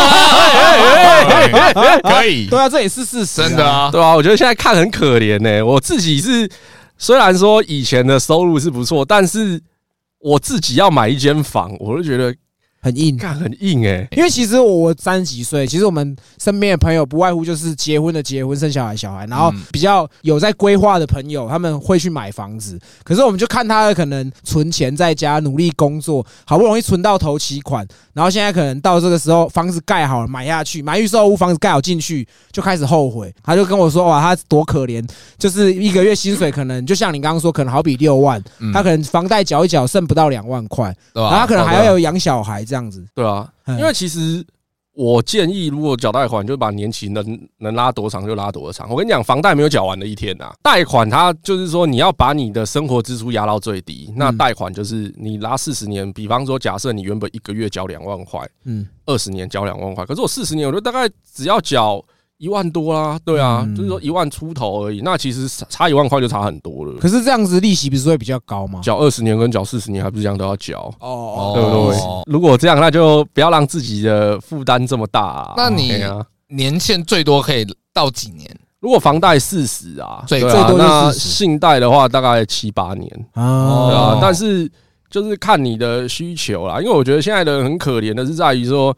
B: 可以，
A: 对啊，这也是事实啊，
B: 真的啊，
C: 对啊，我觉得现在看很可怜呢。我自己是虽然说以前的收入是不错，但是我自己要买一间房，我就觉得
A: 很硬。
C: 干很硬哎。
A: 因为其实我三十几岁，其实我们身边的朋友不外乎就是结婚的结婚，生小孩小孩，然后
B: 嗯
A: 比较有在规划的朋友，他们会去买房子。可是我们就看他可能存钱在家努力工作，好不容易存到头期款，然后现在可能到这个时候房子盖好了买下去，买预售屋房子盖好进去就开始后悔。他就跟我说：“哇，他多可怜，就是一个月薪水可能就像你刚刚说，可能好比六万，
B: 嗯
A: 他可能房贷缴一缴剩不到两万块，然后他可能还要有养小孩这样子。”
C: 对啊，
A: 嗯
C: 因为其实我建议，如果缴贷款，就把年期能能拉多长就拉多长。我跟你讲，房贷没有缴完的一天呐、贷款它就是说你要把你的生活支出压到最低，那
A: 嗯
C: 贷款就是你拉四十年，比方说假设你原本一个月缴两万块，
A: 嗯，
C: 二十年缴两万块，可是我四十年，我就大概只要缴一万多啦，对啊，
A: 嗯
C: 就是说一万出头而已，那其实差差一万块就差很多了。
A: 可是这样子利息不是会比较高吗？
C: 缴二十年跟缴四十年还不是一样都要缴，
A: 哦
C: 对不对
B: 哦？
C: 如果这样，那就不要让自己的负担这么大啊。
B: 那你年限最多可以到几年？
C: 如果房贷四十啊，
B: 最
A: 最多就
C: 那
A: 40
C: 信贷的话大概七八年，对
A: 啊
C: 但是就是看你的需求啦，因为我觉得现在的人很可怜的是在于说，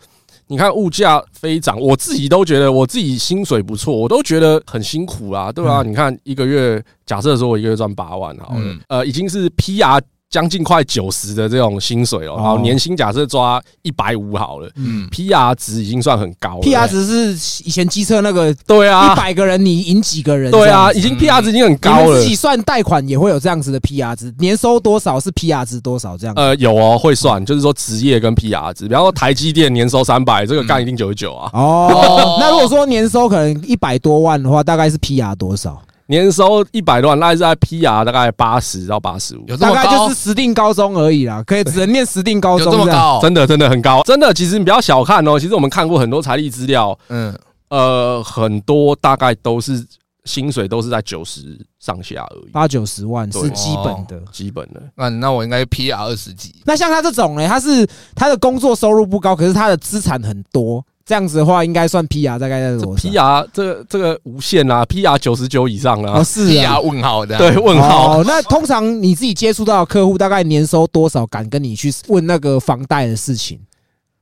C: 你看物价飞涨，我自己都觉得我自己薪水不错，我都觉得很辛苦啦，对吧、
A: 嗯。
C: 你看一个月，假设说我一个月赚八万好了，
B: 嗯。
C: 呃，已经是 PR 将近快九十的这种薪水了，
A: 哦
C: 然后年薪假设抓一百五好了
B: 嗯
C: ，，PR 值已经算很高了。
A: ，PR 值是以前机车那个一
C: 对啊，一
A: 百个人你赢几个人？
C: 对啊，已经 PR 值已经很高了
A: 们自。己算贷款也会有这样子的 PR 值，年收多少是 PR 值多少这样。
C: 呃，有哦，会算，就是说职业跟 PR 值，比方说台积电年收三百，这个干一定九十九啊。
A: 哦
B: 哦，
A: 那如果说年收可能一百多万的话，大概是 PR 多少？
C: 年收一百多万，大概是在 PR 大概八十到八十五，
B: 有
A: 大概就是？实定高中而已啦，可以只能念实定高中样。
B: 这么高？
C: 真的真的很高，真的。其实你不要小看哦，其实我们看过很多财力资料，
B: 嗯，
C: 呃，很多大概都是薪水都是在九十上下而已，
A: 八九十万是基本的。
C: 基本的。
B: 那那我应该 PR 二十几，
A: 那像他这种呢，他是他的工作收入不高，可是他的资产很多，这样子的话，应该算 PR 大概在
C: 这
A: 多少
C: ？PR 这个这个无限啊，PR 九十九以上了、
A: 哦，
C: 啊，
A: 是啊
B: ，PR。问号的，
C: 对，问号。
A: 哦，那通常你自己接触到的客户大概年收多少？敢跟你去问那个房贷的事情？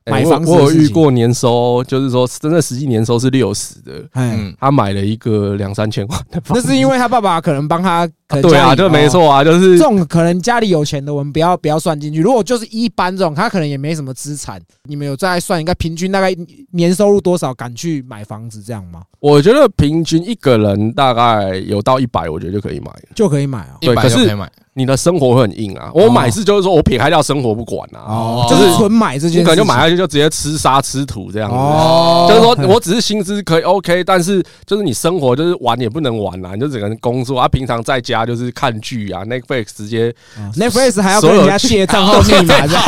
A: 买
C: 欸我
A: 房
C: 我有遇过年收，就是说真的实际年收是六十的，
A: 哎，
B: 嗯，
C: 他买了一个两三千万的房子，
A: 那是因为他爸爸可能帮他，可能
C: 对啊，
A: 家里
C: 就没。
A: 哦
C: 错啊，就是
A: 这种可能家里有钱的，我们不要不要算进去。如果就是一般这种，他可能也没什么资产，你们有再算一个平均大概年收入多少，敢去买房子这样吗？
C: 我觉得平均一个人大概有到一百，我觉得就可以买。
A: 就可以买啊。
B: 一百
C: 对可是
B: 就可以买，
C: 你的生活会很硬啊，我买是就是说我撇开掉生活不管啊，
A: 就是纯买这件，
C: 你可能就买下去就直接吃沙吃土这样子。
A: 哦，
C: 就是说，我只是薪资可以 OK，但是就是你生活就是玩也不能玩啊，你就只能工作啊。平常在家就是看剧啊，Netflix 直接
A: 哦 Netflix 还要跟人家借账号密码这样。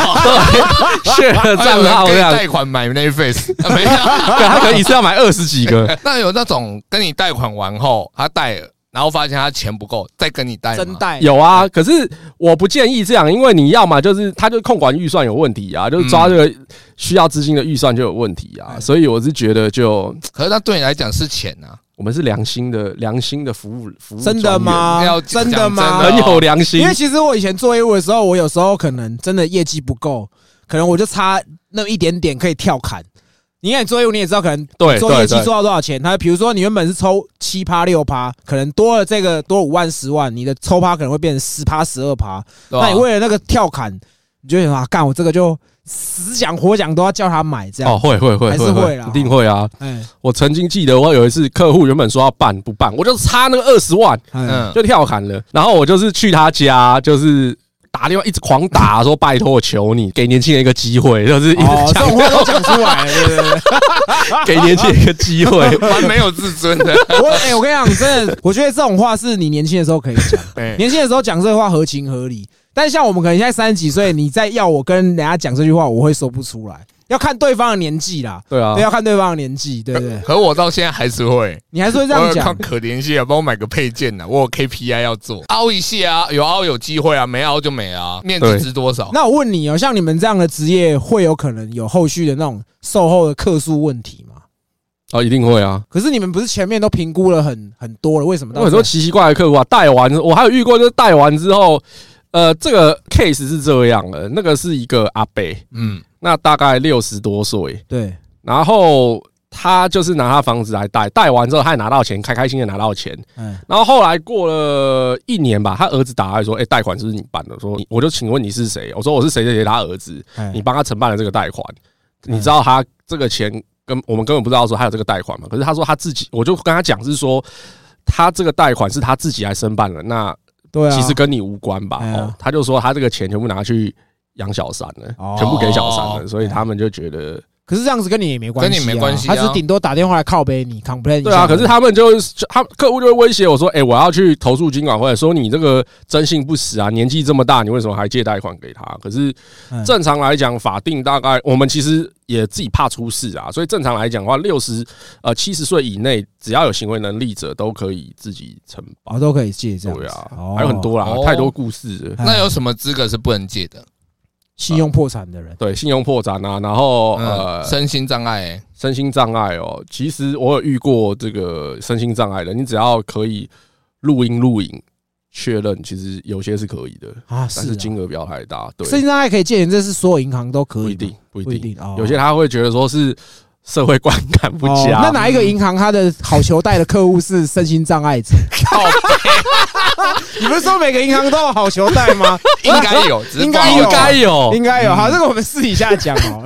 C: 血 了账号这样，
B: 贷款买 Netflix，没有。
C: 对他可能一次要买二十几个。
B: 那有那种跟你贷款完后，他贷了，然后发现他钱不够，再跟你贷
A: 真贷
C: 有啊，可是我不建议这样，因为你要嘛就是他就控管预算有问题啊，就是抓这个需要资金的预算就有问题啊，
A: 嗯
C: 所以我是觉得就
B: 可是那对你来讲是钱啊，
C: 我们是良心的良心的服务服务，
A: 真的？吗
B: 要？
A: 真的
B: 讲
A: 吗？
C: 很有良心
A: 因为，其实我以前做业务的时候，我有时候可能真的业绩不够，可能我就差那么一点点可以跳砍。你看你做业务，你也知道，可能
C: 对
A: 做业绩做到多少钱？他比如说你原本是抽七趴六趴，可能多了这个多五万十万，你的抽趴可能会变成十趴十二趴。那你为了那个跳砍，你就想啊，干我这个就死讲活讲都要叫他买这样。
C: 哦，会会会
A: 还是会啦
C: 一定会啊！
A: 哎，
C: 我曾经记得我有一次客户原本说要办不办，我就差那个二十万
A: 嗯，
B: 嗯，
C: 就跳砍了，然后我就是去他家，就是。打电话一直狂打，说拜托，我求你给年轻人一个机会，就是一直讲
A: 种话都讲出来，对对对。
C: 给年轻人一个机会。
B: 蛮没有自尊的。
A: 我哎、我跟你讲，真的，我觉得这种话是你年轻的时候可以讲，
B: 哎
A: 年轻的时候讲这话合情合理。但像我们可能现在三十几岁，你再要我跟人家讲这句话，我会说不出来，要看对方的年纪啦，
C: 对啊。
A: 对，，要看对方的年纪，对不对？
B: 可我到现在还是会，
A: 你还是会这样讲？
B: 可怜些啊，帮我买个配件呐，我有 KPI 要做，凹一下啊，有凹有机会啊，没凹就没啊，面子
C: 对
B: 值多少？
A: 那我问你哦，像你们这样的职业，会有可能有后续的那种售后的客诉问题吗？
C: 哦，一定会啊。
A: 可是你们不是前面都评估了很很多了，为什么？到
C: 有很多奇奇怪怪的客户啊，带完我还有遇过，就是带完之后，呃，这个 case 是这样的，那个是一个阿伯，
B: 嗯，
C: 那大概六十多岁，
A: 对
C: 然后他就是拿他房子来贷，贷完之后他也拿到钱，开开心心的拿到钱，
A: 嗯
C: 然后后来过了一年吧，他儿子打来说：“哎、贷款是不是你办的？”说：“我就请问你是谁？”我说：“我是谁谁谁他儿子，
A: 哎
C: 你帮他承办了这个贷款，你知道他这个钱跟我们根本不知道说他有这个贷款嘛？可是他说他自己，我就跟他讲是说，他这个贷款是他自己来申办的，那
A: 对啊，
C: 其实跟你无关吧？哦，他就说他这个钱全部拿去养小三了，
A: 哦
C: 全部给小三了，所以
A: 哎
C: 他们就觉得
A: 可是这样子跟你也没关系、啊，
B: 跟你没关系啊
A: 他只是顶多打电话来靠背你 complain 一下
C: 对啊。可是他们就就他客户就会威胁我说：“哎，我要去投诉金管会，说你这个征信不实啊，年纪这么大，你为什么还借贷款给他？”可是
A: 嗯
C: 正常来讲，法定大概我们其实也自己怕出事啊，所以正常来讲的话，六十呃七十岁以内，只要有行为能力者都可以自己承保。
A: 哦都可以借这样子，
C: 对啊
A: 哦，
C: 还有很多啦
B: 哦，
C: 太多故事
B: 那有什么资格是不能借的？
A: 信用破产的人，
C: 对，信用破产啊，然后
B: 嗯，
C: 呃，
B: 身心障碍欸，
C: 身心障碍哦，其实我有遇过这个身心障碍的，你只要可以录音录影，确认，其实有些是可以的，
A: 啊，
C: 但是
A: 啊
C: 金额不要太大。对，
A: 身心障碍可以借钱，这是所有银行都可以，
C: 不一定，不一定。
A: 不一定哦。
C: 有些他会觉得说是社会观感不
A: 哦
C: 佳。
A: 那哪一个银行它的好球贷的客户是身心障碍 你不是说每个银行都有好球贷吗？
B: 应该有，只是
A: 应该有
C: 应该有，
A: 应该有。好，这个我们私底下讲哦。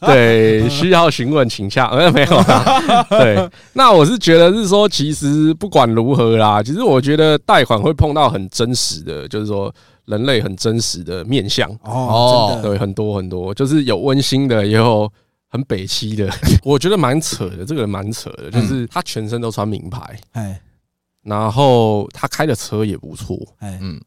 C: 对，需要询问请下，呃，没有啦。对，那我是觉得是说，其实不管如何啦，其实我觉得贷款会碰到很真实的，就是说人类很真实的面相。
A: 哦，
C: 对，很多很多，就是有温馨的，也有很北西的。我觉得蛮扯的，这个人蛮扯的，就是他全身都穿名牌，
A: 哎
C: 然后他开的车也不错，
A: 哎，
B: 嗯，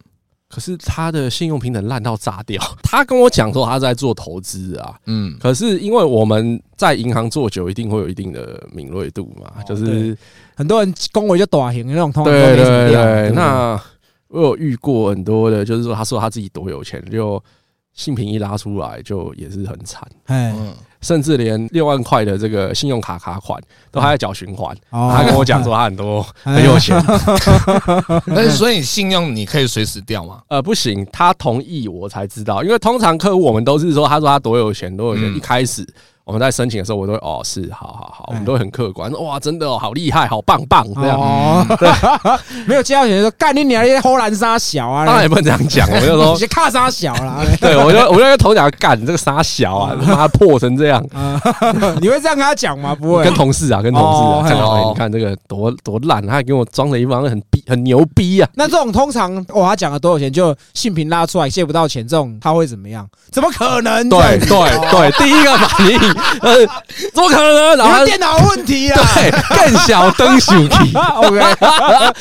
C: 可是他的信用平等烂到炸掉。他跟我讲说他在做投资啊，
B: 嗯，
C: 可是因为我们在银行做久，一定会有一定的敏锐度嘛，
A: 哦
C: 就是
A: 很多人恭维就短型那种，通常都
C: 对。对对。
A: 不
C: 那我有遇过很多的，就是说他说他自己多有钱，就信平一拉出来，就也是很惨，
A: 哎，
B: 嗯，
C: 甚至连六万块的这个信用卡卡款都还在缴循环。
A: 哦。
C: 他跟我讲说他很多
A: 哎。
C: 很有钱，
B: 但是所以信用你可以随时掉嘛？
C: 呃，不行，他同意我才知道，因为通常客户我们都是说，他说他多有钱，多有钱，
B: 嗯。
C: 一开始我们在申请的时候，我都会哦是，好好好，我们都会很客观，哇，真的哦，好厉害，好棒棒这样。
A: 哦，没有接到钱就说干你娘，你偷蓝沙小啊！
C: 当然也不能这样讲，我就
A: 你
C: 说，
A: 是卡沙小啦。
C: 对我就我就跟头讲干，你这个沙小啊，他妈破成这样，
A: 啊 你会这样跟他讲吗？不会
C: 跟。同事啊，跟同事
A: 哦
C: 啊，看到你看这个多多烂，他还给我装了一帮很逼很牛逼啊，
A: 那这种通常哇，他讲了多少钱就信平拉出来借不到钱，这种他会怎么样？怎么可能？
C: 对对，对，第一个反应，呃，怎么可能？然后
A: 电脑问题啊！
C: 对更小灯手机。
A: OK，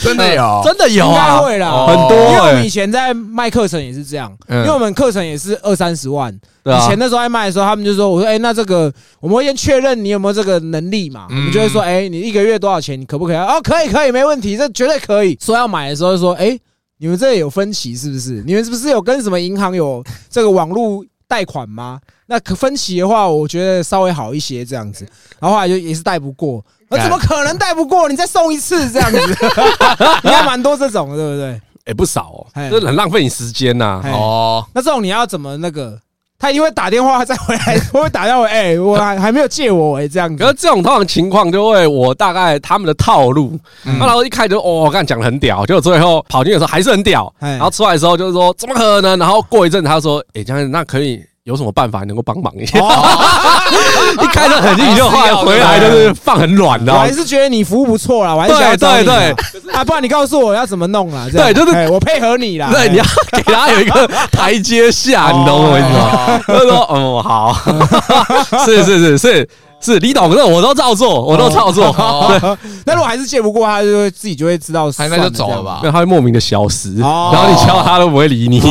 B: 真的有，
C: 真的有
A: 应该
C: 啊，
A: 会啦，
B: 哦
C: 很多
A: 因为我们
C: 欸
A: 以前在卖课程也是这样，因
B: 嗯
A: 为我们课程也是二三十万。
C: 对啊
A: 以前那时候在卖的时候，他们就说：“我说，哎，那这个我们会先确认你有没有这个能力嘛？我
B: 嗯
A: 们就会说，哎，你一个月多少钱？你可不可以？哦，可以，可以，没问题，这绝对可以。说要买的时候就说，哎，你们这里有分歧是不是？你们是不是有跟什么银行有这个网络贷款吗？那可分期的话，我觉得稍微好一些这样子。然后后来就也是贷不过，那怎么可能贷不过？你再送一次这样子，应该蛮多这种的，对不对？
C: 也，不少哦，
A: 哎
C: 这很浪费你时间呐。
A: 哎
B: 哦，
A: 那这种你要怎么那个？他一定会打电话再回来，会不会打电话？哎、我还还没有借我哎、这样子。
C: 可是这种通常情况就会，我大概他们的套路，
B: 嗯
C: 那然后一开始就哦，我刚讲的很屌，结果最后跑进的时候还是很屌，
A: 哎
C: 然后出来的时候就是说怎么可能？然后过一阵他说，哎，这样那可以有什么办法能够帮忙一下？一开始很硬，就后来回来就是放很软的哦。
A: 我还是觉得你服务不错啦，我还是
C: 对
A: 找你啦
C: 对
A: 啊，不然你告诉我要怎么弄啦？
C: 对就是
A: 哎我配合你啦。
C: 对，
A: 哎
C: 你要给他有一个台阶下，你懂我意思吗？
B: 哦
C: 他说：“哦，好，是是是是是，你懂的我都照做，我都照做。
B: 哦，
A: 那如果还是借不过，他就会自己就会知道，
B: 他应该就走了？吧
C: 那？他会莫名的消失，然
A: 哦
C: 后你敲他都不会理你。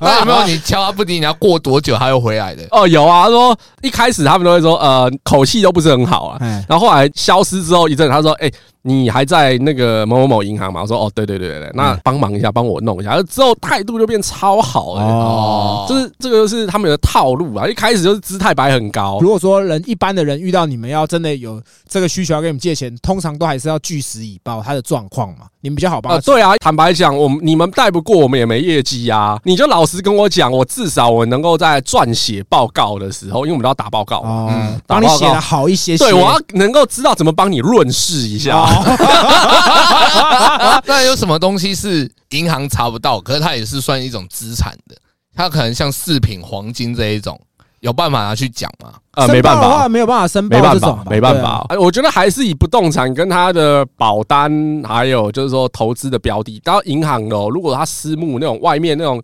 B: 那有没有你敲他不理，你要过多久他又回来的？
C: 哦，有啊，他说一开始他们都会说，呃，口气都不是很好啊。
A: 哎，
C: 然后后来消失之后一阵，他说：“哎、你还在那个某某某银行嘛？”我说：“哦，对对对对对，那帮忙一下，帮我弄一下。”之后态度就变超好了、
A: 哦
C: 就是这个就是他们的套路啊！一开始就是姿态摆很高，
A: 如果说人一般的人遇到你们要真的有这个需求要跟你们借钱，通常都还是要据实以报他的状况嘛，你们比较好吧
C: 呃，对啊，坦白讲，我们你们带不过，我们也没业绩啊。你就老实跟我讲，我至少我能够在撰写报告的时候，因为我们都要打报告，
A: 哦
B: 嗯，
A: 帮你写的好一些些。
C: 对我要能够知道怎么帮你润饰一下。
A: 哦
B: 那有什么东西是银行查不到，可是它也是算一种资产的？它可能像饰品、黄金这一种，有办法拿去讲吗？
C: 呃，没办法
A: 话，没有办法申报
C: 没办
A: 这种吧，
C: 法没办法。哎我觉得还是以不动产跟他的保单，还有就是说投资的标的，当然银行的，如果他私募那种外面那种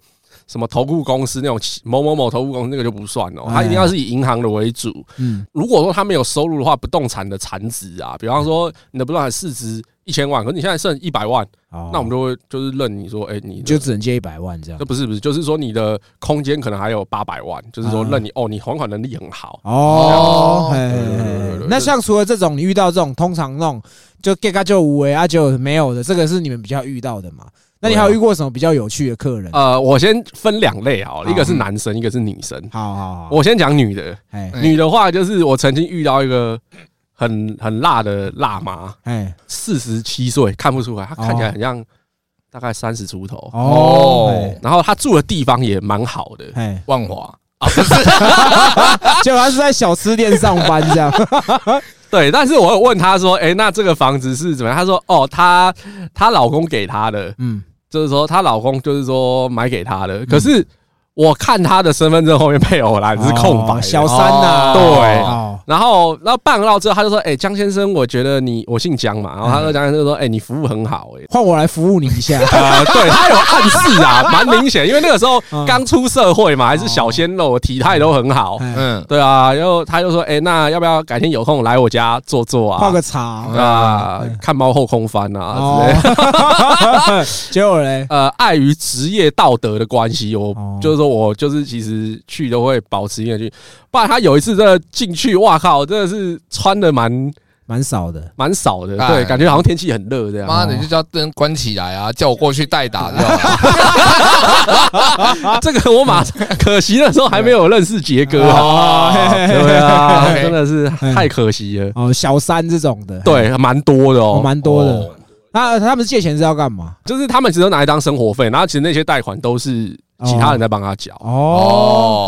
C: 什么投顾公司那种某某某投顾公司那个就不算哦，它一定要是以银行的为主。
A: 嗯，
C: 如果说他没有收入的话，不动产的产值啊，比方说你的不动产市值一千万，可是你现在剩一百万，
A: 哦。
C: 那我们就会就是认你说，哎，你
A: 就只能借一百万这样。
C: 这。不是不是，就是说你的空间可能还有八百万，就是说
A: 啊。
C: 认你哦，你还款能力很好。
A: 哦，
C: 对
A: 那像除了这种，你遇到这种通常那种就 get 个就无为啊就没有的，这个是你们比较遇到的嘛？那你还有遇过什么比较有趣的客人？
C: 呃，我先分两类好了，一个是男生，一个是女生。
A: 好好好，
C: 我先讲女的，女的话就是我曾经遇到一个很很辣的辣妈，
A: 哎，
C: 四十七岁，看不出来，她看起来很像大概三十出头。
A: 哦
B: 哦，
C: 然后她住的地方也蛮好的，
A: 哎，
B: 万华。啊，不是。
A: 结果他是在小吃店上班这样，
C: 对。但是我有问她说：“哎，那这个房子是怎么样？”她说：“哦，她她老公给她的，
A: 嗯，
C: 就是说她老公就是说买给她的。可是我看他的身份证后面配偶栏是空白的，
A: 哦小三呐，
C: 对。
A: 哦，
C: 然后，然后办到之后，他就说：“哎、江先生，我觉得你，我姓江嘛。”然后他说：“江先生说，哎、你服务很好、哎。
A: 换我来服务你一下，
C: 呃，对他有暗示啊，蛮明显，因为那个时候
A: 嗯。
C: 刚出社会嘛，还是小鲜肉，体态都很好。
A: 哎。
B: 嗯，
C: 对啊，然后他就说：“哎、那要不要改天有空来我家坐坐啊？
A: 泡个茶。
C: 对啊，看猫后空翻啊之类
A: 结果嘞，
C: 呃，碍于职业道德的关系，我
A: 哦。
C: 就是说我就是其实去都会保持一点去。不然他有一次真的进去，哇靠，真的是穿的蛮
A: 蛮少的，
C: 蛮少的，
B: 哎
C: 对，感觉好像天气很热这样。
B: 妈的，你就叫灯关起来啊，叫我过去代打就好了。
C: 这个我马上，可惜那时候还没有认识杰哥啊，
B: 哦，
C: 对啊，真的是太可惜了。
A: 哦，小三这种的，
C: 对，蛮多的
A: 哦，
C: 哦，
A: 蛮多的。
B: 哦
A: 那他们借钱是要干嘛？
C: 就是他们只能拿来当生活费，然后其实那些贷款都是其他人在帮他缴。
A: 哦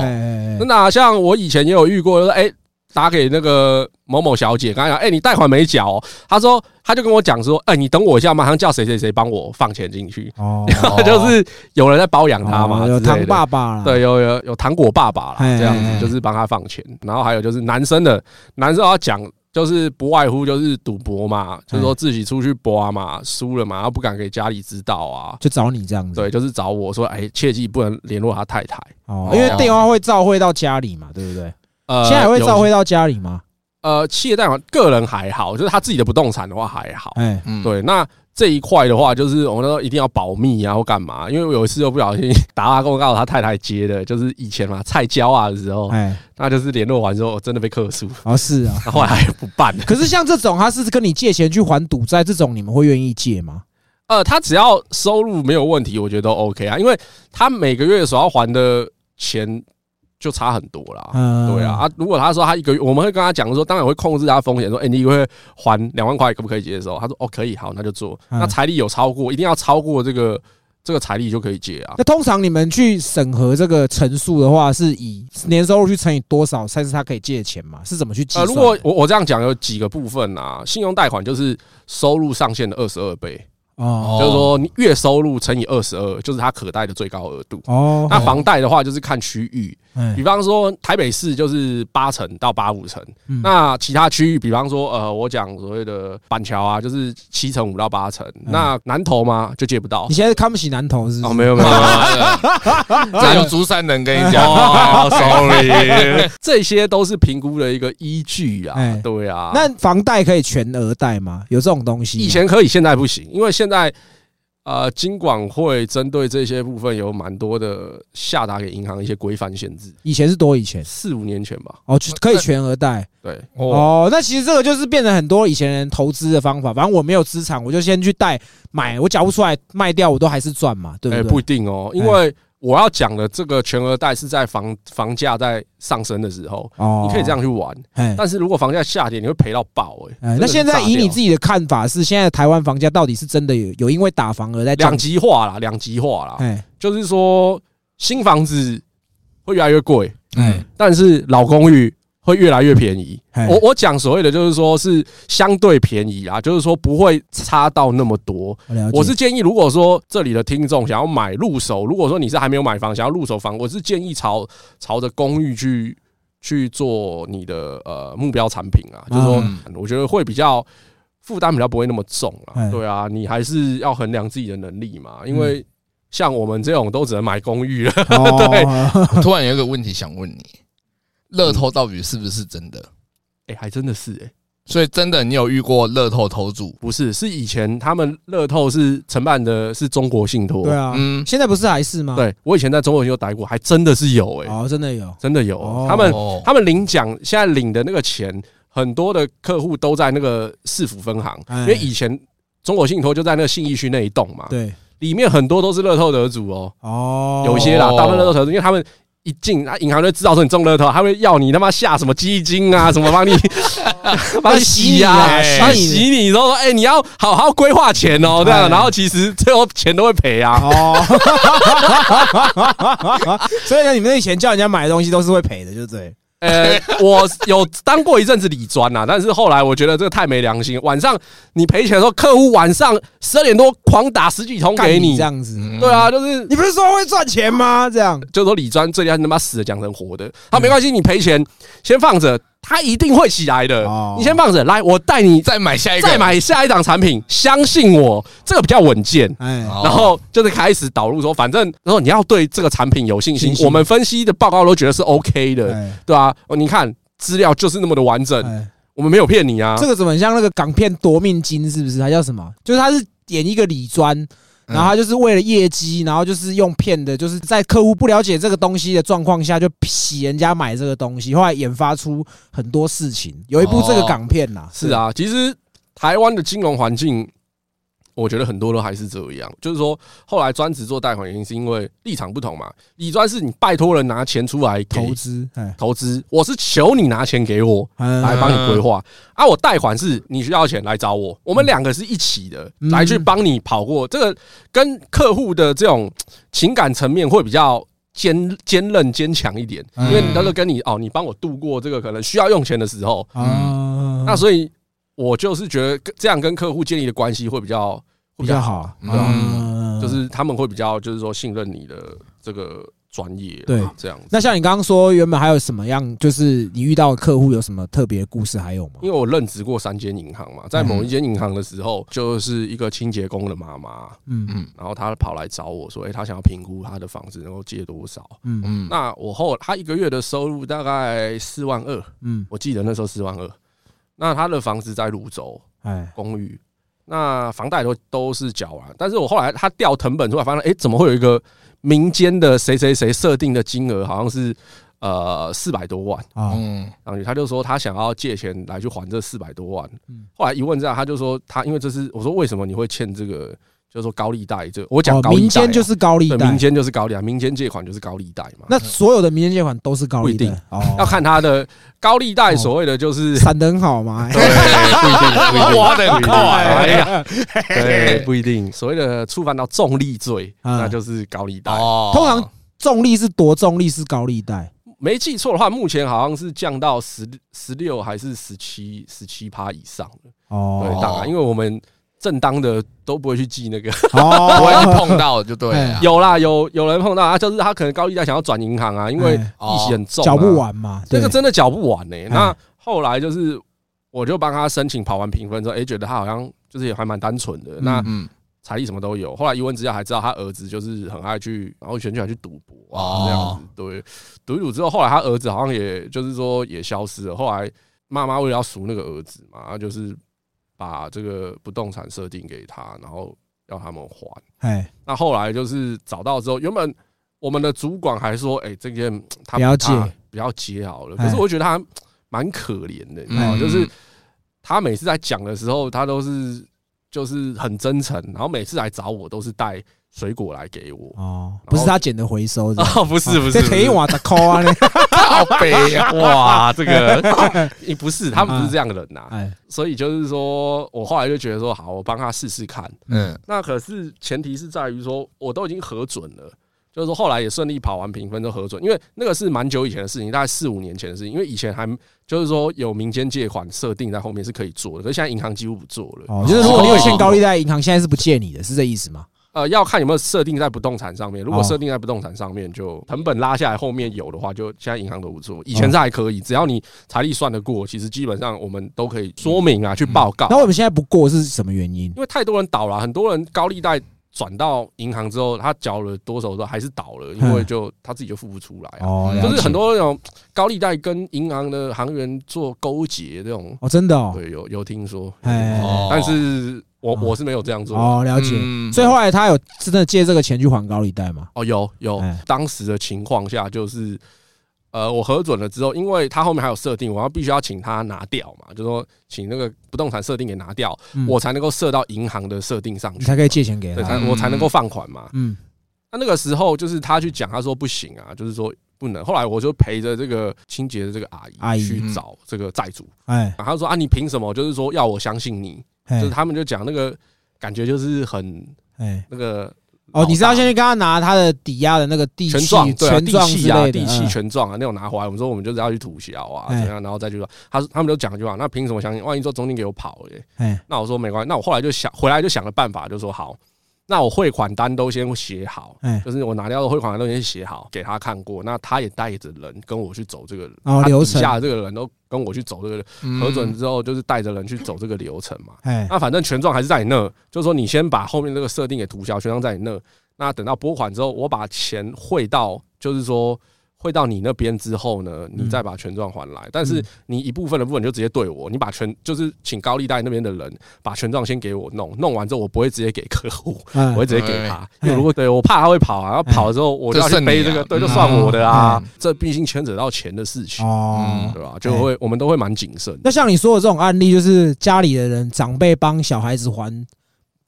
C: 真的啊，像我以前也有遇过，就是哎。打给那个某某小姐，跟她讲，哎、你贷款没缴、哦？她说，她就跟我讲说，哎、你等我一下，马上叫谁谁谁帮我放钱进去。
A: 哦，
B: 哦
C: 就是有人在包养他嘛，
A: 哦有糖爸爸啦，
C: 对，有有有糖果爸爸啦，
A: 嘿
C: 这样子就是帮他放钱，然后还有就是男生的，男生要讲就是不外乎就是赌博嘛，就是说自己出去博嘛，输了嘛，然后不敢给家里知道啊，
A: 就找你这样子。
C: 对，就是找我说，哎，切记不能联络他太太。
A: 哦，因为电话会召会到家里嘛，对不对？
C: 呃
A: 现在还会
C: 有
A: 召会到家里吗？
C: 呃，企业贷款个人还好，就是他自己的不动产的话还好。对，那这一块的话，就是我们说一定要保密啊，或干嘛？因为我有一次又不小心 打电话跟我告诉他太太接的，就是以前嘛菜椒啊的时候，
A: 哎，
C: 那就是联络完之后真的被克诉，
A: 哦是啊。
C: 那后来还不办。
A: 可是像这种，他是跟你借钱去还赌债，这种你们会愿意借吗？
C: 呃，他只要收入没有问题，我觉得都 OK 啊，因为他每个月所要还的钱就差很多啦。
A: 嗯，
C: 对啊，啊，如果他说他一个月，我们会跟他讲说，当然会控制他风险，说，哎、你一个月还两万块，可不可以接受？他说，哦，可以，好，那就做。
A: 嗯
C: 那财力有超过，一定要超过这个这个财力就可以借啊。
A: 那通常你们去审核这个陈述的话，是以年收入去乘以多少才是他可以借的钱嘛？是怎么去计
C: 呃，
A: 算的？
C: 如果我我这样讲有几个部分啊，信用贷款就是收入上限的二十二倍，
A: 哦
C: 就是说你月收入乘以二十二，就是它可贷的最高额度。
A: 哦，
C: 那房贷的话就是看区域，
A: 哎
C: 比方说台北市就是八成到八五成，
A: 嗯
C: 那其他区域，比方说呃，我讲所谓的板桥啊，就是七成五到八成，那南投嘛就借不到
A: 你。现在看不起南投是
C: 哦，
A: 是？
C: 没有没有，没有
B: 这有竹山人跟你讲，
C: 哦，sorry，这些都是评估的一个依据啊
A: 哎，
C: 对啊。
A: 那房贷可以全额贷吗？有这种东西？
C: 以前可以，现在不行，因为现在呃，金管会针对这些部分有蛮多的下达给银行一些规范限制。
A: 以前是多以前
C: 四五年前吧，
A: 哦，就可以全额贷
C: 对，
B: 哦，
A: 哦。那其实这个就是变成很多以前人投资的方法。反正我没有资产，我就先去贷买，我缴不出来卖掉，我都还是赚嘛，对
C: 哎，
A: 不对？
C: 不一定哦，因为我要讲的这个全额贷是在房房价在上升的时候，
A: 哦
C: 你可以这样去玩。
A: 哎。
C: 但是如果房价下跌，你会赔到爆哎、
A: 哎，那现在以你自
C: 己
A: 己的看法是，现在台湾房价到底是真的有有因为打房而在降
C: 两？极化啦，两极化啦，
A: 哎
C: 就是说新房子会越来越贵，
A: 哎
C: 但是老公寓会越来越便宜。
A: 哎
C: 我我讲所谓的就是说是相对便宜啊，就是说不会差到那么多。
A: 我
C: 是建议，如果说这里的听众想要买入手，如果说你是还没有买房，想要入手房，我是建议朝朝着公寓去去做你的呃目标产品啊，就是说
B: 嗯
C: 我觉得会比较负担比较不会那么重
A: 哎
C: 啊。对啊，你还是要衡量自己的能力嘛，因
A: 嗯
C: 为像我们这种都只能买公寓了。
A: 哦
C: 对
B: 我突然有一个问题想问你：乐透到底是不是真的？
C: 哎，还真的是哎。
B: 所以真的，你有遇过乐透投注？
C: 不是，是以前他们乐透是承办的是中国信托。
A: 对啊，
B: 嗯，
A: 现在不是还是吗？，
C: 对我以前在中国信托待过，还真的是有哎、
A: 哦，真的有
C: 真的有。
A: 哦
C: 他们
B: 哦
C: 他们领奖现在领的那个钱，很多的客户都在那个市府分行，
A: 哎
C: 因为以前中国信托就在那个信义区那一栋嘛，
A: 对
C: 里面很多都是乐透得主哦，
A: 哦，
C: 有一些啦，大部分乐透得主，因为他们一进啊，银行就知道说你中乐透，他会要你他妈下什么基金啊，什么帮你 帮你洗呀、
A: 啊
C: 帮你洗你，然后说哎、你要好好规划钱哦，这样，
A: 哎
C: 然后其实最后钱都会赔啊。
A: 哦，所以呢，你们以前叫人家买的东西都是会赔的，就对。
C: 呃，我有当过一阵子理专呐，但是后来我觉得这个太没良心。晚上你赔钱的时候，客户晚上十二点多狂打十几通给你
A: 这，样子，
B: 嗯
C: 对啊，就是
A: 你不是说会赚钱吗？这样
C: 就是说理专最厉害，是他妈死的讲成活的。他没关系，你赔钱先放着，他一定会起来的
A: 哦。
C: 你先放着，来，我带你
B: 再买下一个，
C: 再买下一档产品，相信我，这个比较稳健。
A: 哎，
B: 哦
C: 然后就是开始导入说，反正然后你要对这个产品有信心
A: 信，心
C: 我们分析的报告都觉得是 OK 的，
A: 哎
C: 对啊，哦，你看资料就是那么的完整，
A: 哎，
C: 我们没有骗你啊
A: 这。个怎么很像那个港片《夺命金》是不是？它叫什么？就是它是演一个理专，
B: 嗯
A: 然后他就是为了业绩，然后就是用骗的，就是在客户不了解这个东西的状况下，就洗人家买这个东西，后来研发出很多事情。有一部这个港片呐，
C: 是啊，其实台湾的金融环境，我觉得很多都还是这样。就是说，后来专职做贷款，原因是因为立场不同嘛。理专是你拜托人拿钱出来
A: 投资，哎，
C: 投资，我是求你拿钱给我来
A: 来
C: 帮你规划。啊，我贷款是你需要钱来找我，我们两个是一起的，
A: 嗯
C: 来去帮你跑过这个，跟客户的这种情感层面会比较。坚坚韧坚强一点，因为
A: 嗯
C: 那个跟你哦，你帮我度过这个可能需要用钱的时候，
A: 啊，
C: 那所以我就是觉得跟这样跟客户建立的关系会比较会
A: 比较好，
C: 啊
A: 嗯，
C: 就是他们会比较就是说信任你的这个专业，
A: 对
C: 这样。
A: 那像你刚刚说，原本还有什么样？就是你遇到的客户有什么特别的故事？还有吗？
C: 因为我任职过三间银行嘛，在某一间银行的时候，就是一个清洁工的妈妈，
A: 嗯
B: 嗯
C: 然后她跑来找我说：“诶，她想要评估她的房子能够借多少。
A: 嗯
B: 嗯，
C: 那我后她一个月的收入大概四万二，
A: 嗯，
C: 我记得那时候四万二。那他的房子在泸州
A: 哎，
C: 公寓，那房贷都都是缴完，但是我后来他调成本出来，发现诶，怎么会有一个民间的谁谁谁设定的金额好像是呃四百多万？
A: 啊，
B: 嗯
C: 然后他就说他想要借钱来去还这四百多万
A: 嗯。
C: 后来一问之下，他就说他因为这是我说为什么你会欠这个，就是说高利贷这我讲
A: 哦
C: 高利贷啊、
A: 民间就是高利贷，
C: 民间就是高利贷，民间借款就是高利贷嘛。
A: 那所有的民间借款都是高利贷。
C: 不一定
A: 哦，
C: 要看他的高利贷，所谓的就是
A: 闪得很好吗？
B: 挖得很快
C: 哎呀，对，不一定。所谓的触犯到重利罪，
A: 嗯
C: 那就是高利贷。
B: 哦，
A: 通常重利是多重利是高利贷？
C: 没记错的话，目前好像是降到十十六还是十七十七趴以上了。
A: 哦。
C: 对，当然，因为我们正当的都不会去记那个。
A: 哦，
B: 不会碰到就对。
C: 有啦，有有人碰到啊，就是他可能高利贷想要转银行啊，因为
A: 哎
C: 利息很重、
A: 缴不，完嘛，对
C: 这个真的缴不完呢、
A: 哎
C: 那后来就是，我就帮他申请跑完评分之后，哎、觉得他好像就是也还蛮单纯的，那
B: 嗯，
C: 财力什么都有。后来一问之下，还知道他儿子就是很爱去，然后选去还去赌博啊，
B: 哦
C: 这样子。对，赌一赌之后，后来他儿子好像也就是说也消失了。后来妈妈为了要赎那个儿子嘛，他就是把这个不动产设定给他，然后要他们还。
A: 哎，
C: 那后来就是找到之后，原本我们的主管还说，哎、这件他
A: 不要接
C: 他不要接好了。
A: 哎
C: 可是我觉得他蛮可怜的，你知道吗？
B: 嗯
C: 就是他每次在讲的时候，他都是就是很真诚，然后每次来找我都是带水果来给我。
A: 哦，不是他捡的回收的，
C: 哦，不是不是，
A: 这可以瓦的扣啊，那
B: 好悲啊！
C: 哇，这个你 不是，他们不是这样的人呐、
A: 哎，
C: 所以就是说我后来就觉得说，好，我帮他试试看。
B: 嗯
C: 那可是前提是在于说，我都已经核准了，就是说后来也顺利跑完评分都核准，因为那个是蛮久以前的事情，大概四五年前的事情。因为以前还就是说有民间借款设定在后面是可以做的，可是现在银行几乎不做了。
A: 哦，就是如果你有欠高利贷，银行现在是不借你的，是这意思吗？
C: 呃，要看有没有设定在不动产上面。如果
A: 哦
C: 设定在不动产上面，就成本拉下来，后面有的话，就现在银行都不做。以前是还可以，只要你财力算得过，其实基本上我们都可以说明啊，去报告。
A: 那我们现在不过是什么原因？
C: 因为太多人倒了，很多人高利贷转到银行之后，他缴了多少都还是倒了，因为就他自己就付不出来啊。
A: 哦，
C: 就是很多那种高利贷跟银行的行员做勾结这种，
A: 哦，真的哦，
C: 对，有有听说，但是我
A: 哦
C: 我是没有这样做。
A: 哦，了解。
B: 嗯
A: 所以后来他有真的借这个钱去还高利贷吗？
C: 哦，有有
A: 哎，
C: 当时的情况下就是，呃，我核准了之后，因为他后面还有设定，我要必须要请他拿掉嘛，就说请那个不动产设定给拿掉，
A: 嗯
C: 我才能够设到银行的设定上去，
A: 你才可以借钱给
C: 对，
A: 他。
C: 才我才能够放款嘛。
A: 嗯，
C: 那那个时候就是他去讲，他说不行啊，就是说不能。后来我就陪着这个清洁的这个阿姨
A: 阿姨
C: 去找这个债主，
A: 哎
C: 他说啊，你凭什么？就是说要我相信你？就
A: 哎
C: 是他们就讲那个感觉就是很
A: 哎，
C: 那个
A: 哦，你是要先去跟他拿他的抵押的那个地契、
C: 权状，对啊，地契啊，地契
A: 嗯。
C: 权状啊，那种拿回来，我们说我们就是要去吐销啊，
A: 哎。
C: 怎样，然后再去说，他说他们就讲一句话，那凭什么相信？万一说中间给我跑了耶，
A: 哎。
C: 那我说没关系，那我后来就想回来就想了办法，就说好，那我汇款单都先写好，
A: 哎，
C: 就是我拿掉的汇款单都先写好，给他看过，那他也带着人跟我去走这个，
A: 流程
C: 下的这个人都跟我去走这个
B: 嗯
C: 核准之后，就是带着人去走这个流程嘛。
A: 哎
C: 那反正权状还是在你那，就是说你先把后面这个设定给涂销，权状在你那。那等到拨款之后，我把钱汇到，就是说汇到你那边之后呢，你再把权状还来。但是你一部分的部分就直接对我，你把权就是请高利贷那边的人把权状先给我弄，弄完之后我不会直接给客户，
A: 嗯
C: 我会直接给他。
A: 哎
C: 因为如果对我怕他会跑啊，然后跑了之后我就要去背这个，对，就算我的啊
B: 嗯。
C: 这毕竟牵扯到钱的事情，
A: 哦。
C: 对吧？就会我们都会蛮谨慎。
A: 那像你说的这种案例，就是家里的人长辈帮小孩子还，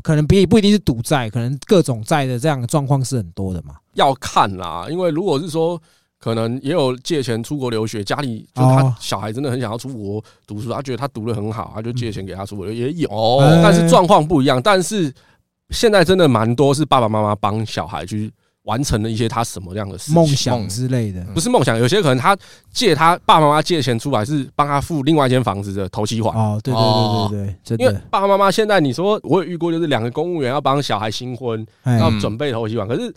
A: 可能比不一定是赌债，可能各种债的这样的状况是很多的嘛。
C: 要看啦，因为如果是说。可能也有借钱出国留学，家里就他
A: 哦
C: 小孩真的很想要出国读书，他觉得他读的很好，他就借钱给他出国，也有。但是状况不一样。但是现在真的蛮多是爸爸妈妈帮小孩去完成了一些他什么样的事情
A: 梦想之类的，
C: 不是梦想，有些可能他借他爸爸妈妈借钱出来是帮他付另外一间房子的头期款。
A: 哦，对对
B: 哦
A: 对对对，真
C: 因为
A: 的，
C: 爸爸妈妈现在你说我有遇过，就是两个公务员要帮小孩新婚，
A: 哎
C: 要准备头期款，可是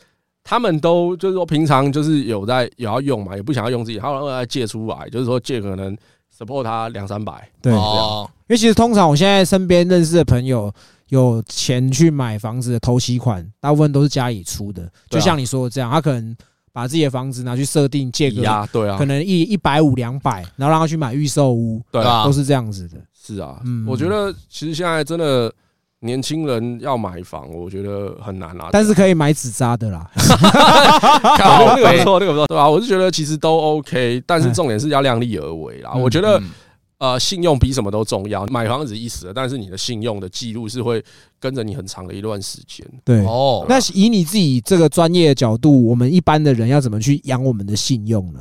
C: 他们都就是说平常就是有在有要用嘛，也不想要用自己，他们要借出来，就是说借可能 support 他两三百，
A: 对，因
B: 哦，
A: 为其实通常我现在身边认识的朋友有钱去买房子的头期款，大部分都是家里出的，就像你说的这样，他可能把自己的房子拿去设定借个
C: 对啊。
A: 可，能一一百五两百，然后让他去买预售屋，
C: 对啊。
A: 都，是这样子的。
C: 是啊
A: 嗯，
C: 我觉得其实现在真的年轻人要买房，我觉得很难啊，
A: 但是可以买纸扎的啦，
B: 靠背
C: 那个不错，那个不错，对啊，我是觉得其实都 OK，但是重点是要量力而为啦。
A: 嗯
C: 我觉得
B: 嗯
C: 呃，信用比什么都重要。买房子一时的，但是你的信用的记录是会跟着你很长的一段时间。
A: 对。
B: 哦，
A: 那以你自己这个专业的角度，我们一般的人要怎么去养我们的信用呢？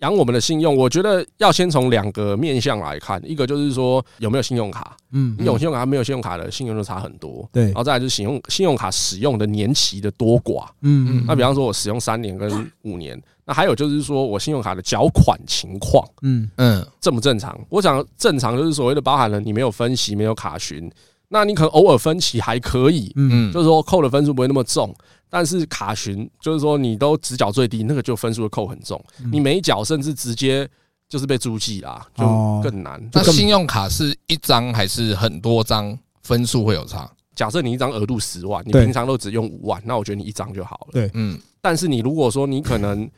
C: 养我们的信用，我觉得要先从两个面向来看，一个就是说有没有信用卡，
A: 嗯
C: 你，有信用卡没有信用卡的信用就差很多。
A: 对
C: 然，后再来就是信用信用卡使用的年期的多寡。
A: 嗯嗯
C: 那比方说我使用三年跟五年，那还有就是说我信用卡的缴款情况
A: 嗯
B: 嗯，
C: 正不正常？我想正常就是所谓的包含了你没有分析，没有卡询，那你可能偶尔分期还可以，
A: 嗯
B: 嗯，
C: 就是说扣的分数不会那么重。但是卡询就是说你都只缴最低，那个就分数会扣很重，
A: 嗯
C: 你没缴甚至直接就是被注记啦，就
A: 哦
C: 更难。
B: 那信用卡是一张还是很多张？分数会有差？
C: 假设你一张额度十万，你平常都只用五万，那我觉得你一张就好了。
A: 对
B: 嗯，
C: 但是你如果说你可能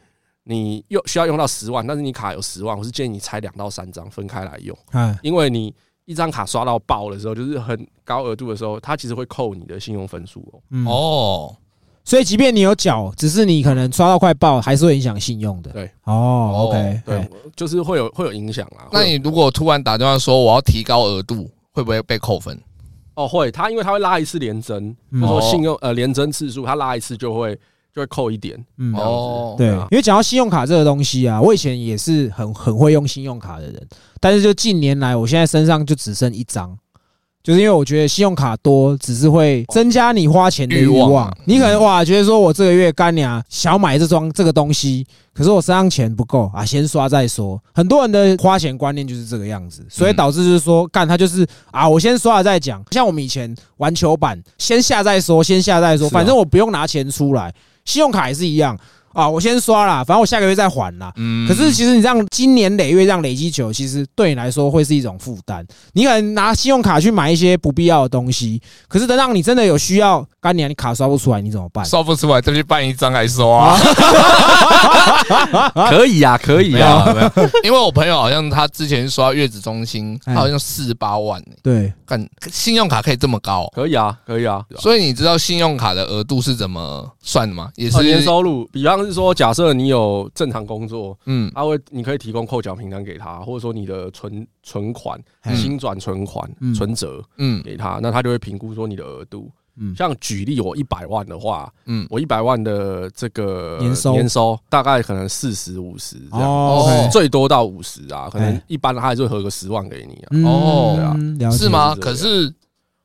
C: 你用需要用到十万，但是你卡有十万，我是建议你拆两到三张分开来用，
A: 嗯
C: 因为你一张卡刷到爆的时候，就是很高额度的时候，它其实会扣你的信用分数哦。
A: 嗯
B: 哦，
A: 所以即便你有缴，只是你可能刷到快爆，还是会影响信用的。
C: 对，
A: 哦，OK，
C: 对
A: 哎，
C: 就是会有会有影响啦。
B: 那你如果突然打电话说我要提高额度，会不会被扣分？
C: 哦会，它因为它会拉一次连征，
A: 嗯
C: 就说信用呃连增次数，它拉一次就会就会扣一点。
A: 嗯
B: 哦，
A: 对因为讲到信用卡这个东西啊，我以前也是很很会用信用卡的人，但是就近年来，我现在身上就只剩一张，就是因为我觉得信用卡多只是会增加你花钱的欲望
B: 欲望啊。
A: 你可能哇觉得说我这个月干娘想买这桩这个东西，可是我身上钱不够啊，先刷再说。很多人的花钱观念就是这个样子，所以导致就是说干他就是啊，我先刷了再讲。像我们以前玩球板，先下再说，先下再说，反正我不用拿钱出来。信用卡也是一样啊，我先刷啦，反正我下个月再还啦。
B: 嗯
A: 可是其实你这样今年累月这样累积久，其实对你来说会是一种负担。你可能拿信用卡去买一些不必要的东西，可是等到你真的有需要，干年你卡刷不出来，你怎么办？
B: 刷不出来，再去办一张来刷。
C: 可以啊，可以。
B: 啊，因为我朋友好像他之前刷月子中心，好像四十八万呢，
A: 对，
B: 看信用卡可以这么高，
C: 可以啊，可以啊。
B: 所以你知道信用卡的额度是怎么算的吗？也
C: 是年收入，比方是说，假设你有正常工作，
B: 嗯。
C: 他会你可以提供扣缴凭单给他，或者说你的存存款、
A: 嗯
C: 新转存款
A: 嗯、
C: 存折
B: 嗯。
C: 给他，那他就会评估说你的额度。
A: 嗯。
C: 像举例，我一百万的话，
B: 嗯，
C: 我一百万的这个
A: 年收。
C: 年收大概可能四十五十这样，最多到五十啊，可能
A: 哎
C: 一般他还是会合个十万给你啊。
A: 嗯
B: 哦。
C: 对啊
B: 是吗？可是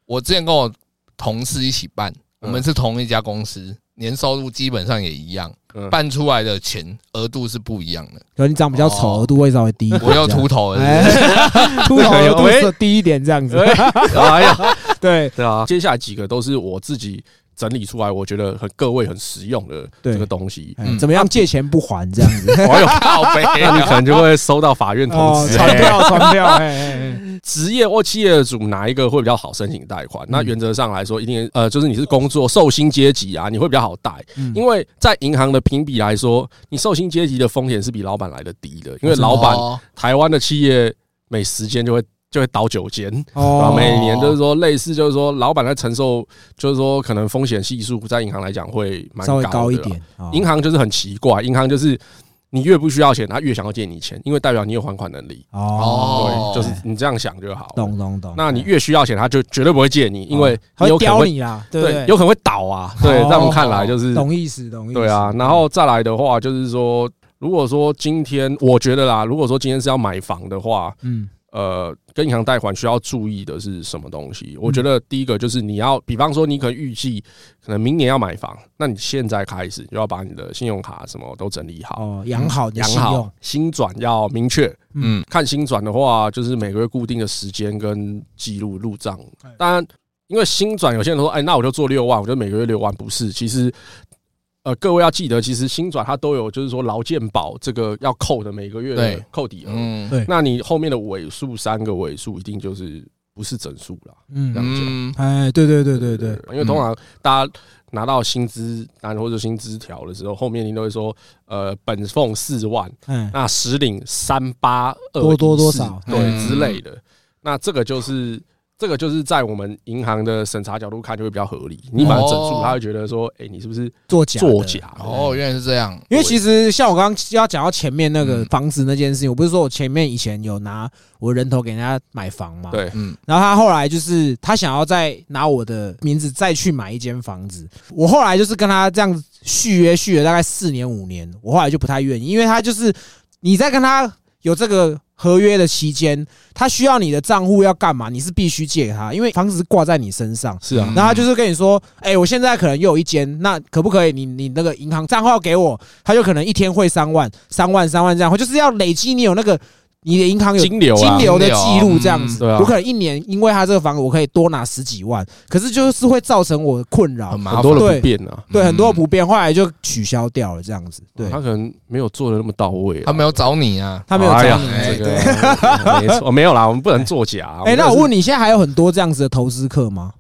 B: 我之前跟我同事一起办，我
C: 嗯
B: 们是同一家公司，年收入基本上也一样，
C: 嗯
B: 办出来的钱额度是不一样的。
A: 可能你长比较丑，
B: 哦
A: 额度会稍微低一点。
B: 我要秃头
A: 秃头额度是低一点这样子。
C: 哎呀，
A: 对
C: 对啊，接下来几个都是我自己整理出来，我觉得很各位很实用的
A: 对。
C: 这个东西。
A: 哎怎么样借钱不还这样子？
C: 我有，
B: 靠背
C: 那你可能就会收到法院通
A: 哦，
C: 知。
A: 传票 传票，
C: 职业或企业主哪一个会比较好申请贷款？那原则上来说，一定呃，就是你是工作受薪阶级啊，你会比较好贷，
A: 嗯。
C: 因为在银行的评比来说，你受薪阶级的风险是比老板来的低的，因为老板
B: 哦。
C: 台湾的企业每时间就会就会倒九间。对吧？
A: 哦，
C: 每年就是说，类似就是说，老板在承受，就是说，可能风险系数在银行来讲会蛮
A: 稍微
C: 高
A: 一点。哦
C: 银行就是很奇怪，银行就是你越不需要钱，他越想要借你钱，因为代表你有还款能力。
A: 哦，
C: 对，就是你这样想就好。
A: 懂懂懂。
C: 那你越需要钱，他就绝对不会借你，因为
A: 他会
C: 你有可能会
A: 刁你啦，对？
C: 有可能会倒啊。对，
A: 哦
C: 在我们看来就是
A: 懂意思，懂意思。
C: 对啊。然后再来的话，就是说，如果说今天我觉得啦，如果说今天是要买房的话，
A: 嗯，
C: 呃，跟银行贷款需要注意的是什么东西？我觉得第一个就是你要，比方说你可能预计可能明年要买房，那你现在开始就要把你的信用卡什么都整理好，
A: 哦，养好
C: 养好，，新转要明确。
B: 嗯，
C: 看新转的话，就是每个月固定的时间跟记录入账
A: 哎。
C: 当然，因为新转有些人说，哎，那我就做六万，我就每个月六万，不是，其实。呃，各位要记得，其实新转它都有，就是说劳健保这个要扣的每个月的扣底额。
B: 嗯，
A: 对
C: 那你后面的尾数三个尾数一定就是不是整数了。
A: 嗯
C: 这，样讲
B: 嗯，
A: 哎，对对对对对，
C: 因为通常大家拿到薪资单或者薪资条的时候，后面你都会说，呃，本俸四万，
A: 哎，
C: 那实领三八二
A: 多多多少
C: 对
B: 嗯
C: 之类的。那这个就是这个就是在我们银行的审查角度看就会比较合理。你把它整数，
B: 哦
C: 他会觉得说，哎，你是不是
A: 作假
C: 作假？
B: 哦，原来是这样，
A: 因为其实像我刚刚要讲到前面那个
B: 嗯。
A: 房子那件事情，我不是说我前面以前有拿我人头给人家买房嘛，
C: 对，
B: 嗯，
A: 然后他后来就是他想要再拿我的名字再去买一间房子，我后来就是跟他这样续约续了大概四年五年，我后来就不太愿意，因为他就是你在跟他有这个合约的期间，他需要你的账户要干嘛？你是必须借给他，因为房子是挂在你身上。
C: 是啊
B: 嗯，
A: 然后他就是跟你说，哎、我现在可能又有一间，那可不可以你你那个银行账号给我？他就可能一天汇三万、三万、三万这样，我就是要累积你有那个你的银行有
C: 金流啊
A: 金流的记录这样子。我可能一年因为他这个房子，我可以多拿十几万，可是就是会造成我困扰
B: 很，
C: 多，
A: 的
C: 不变啊。
A: 对
B: 嗯
A: 很多不便，后来就取消掉了这样子。对，
C: 他可能没有做的那么到位啊。
B: 他没有找你啊，
A: 他没有找你。
B: 哎
C: 这个没错，没有啦，我们不能作假。
A: 哎，那我问
C: 你，
A: 你，现在还有很多这样子的投资客吗？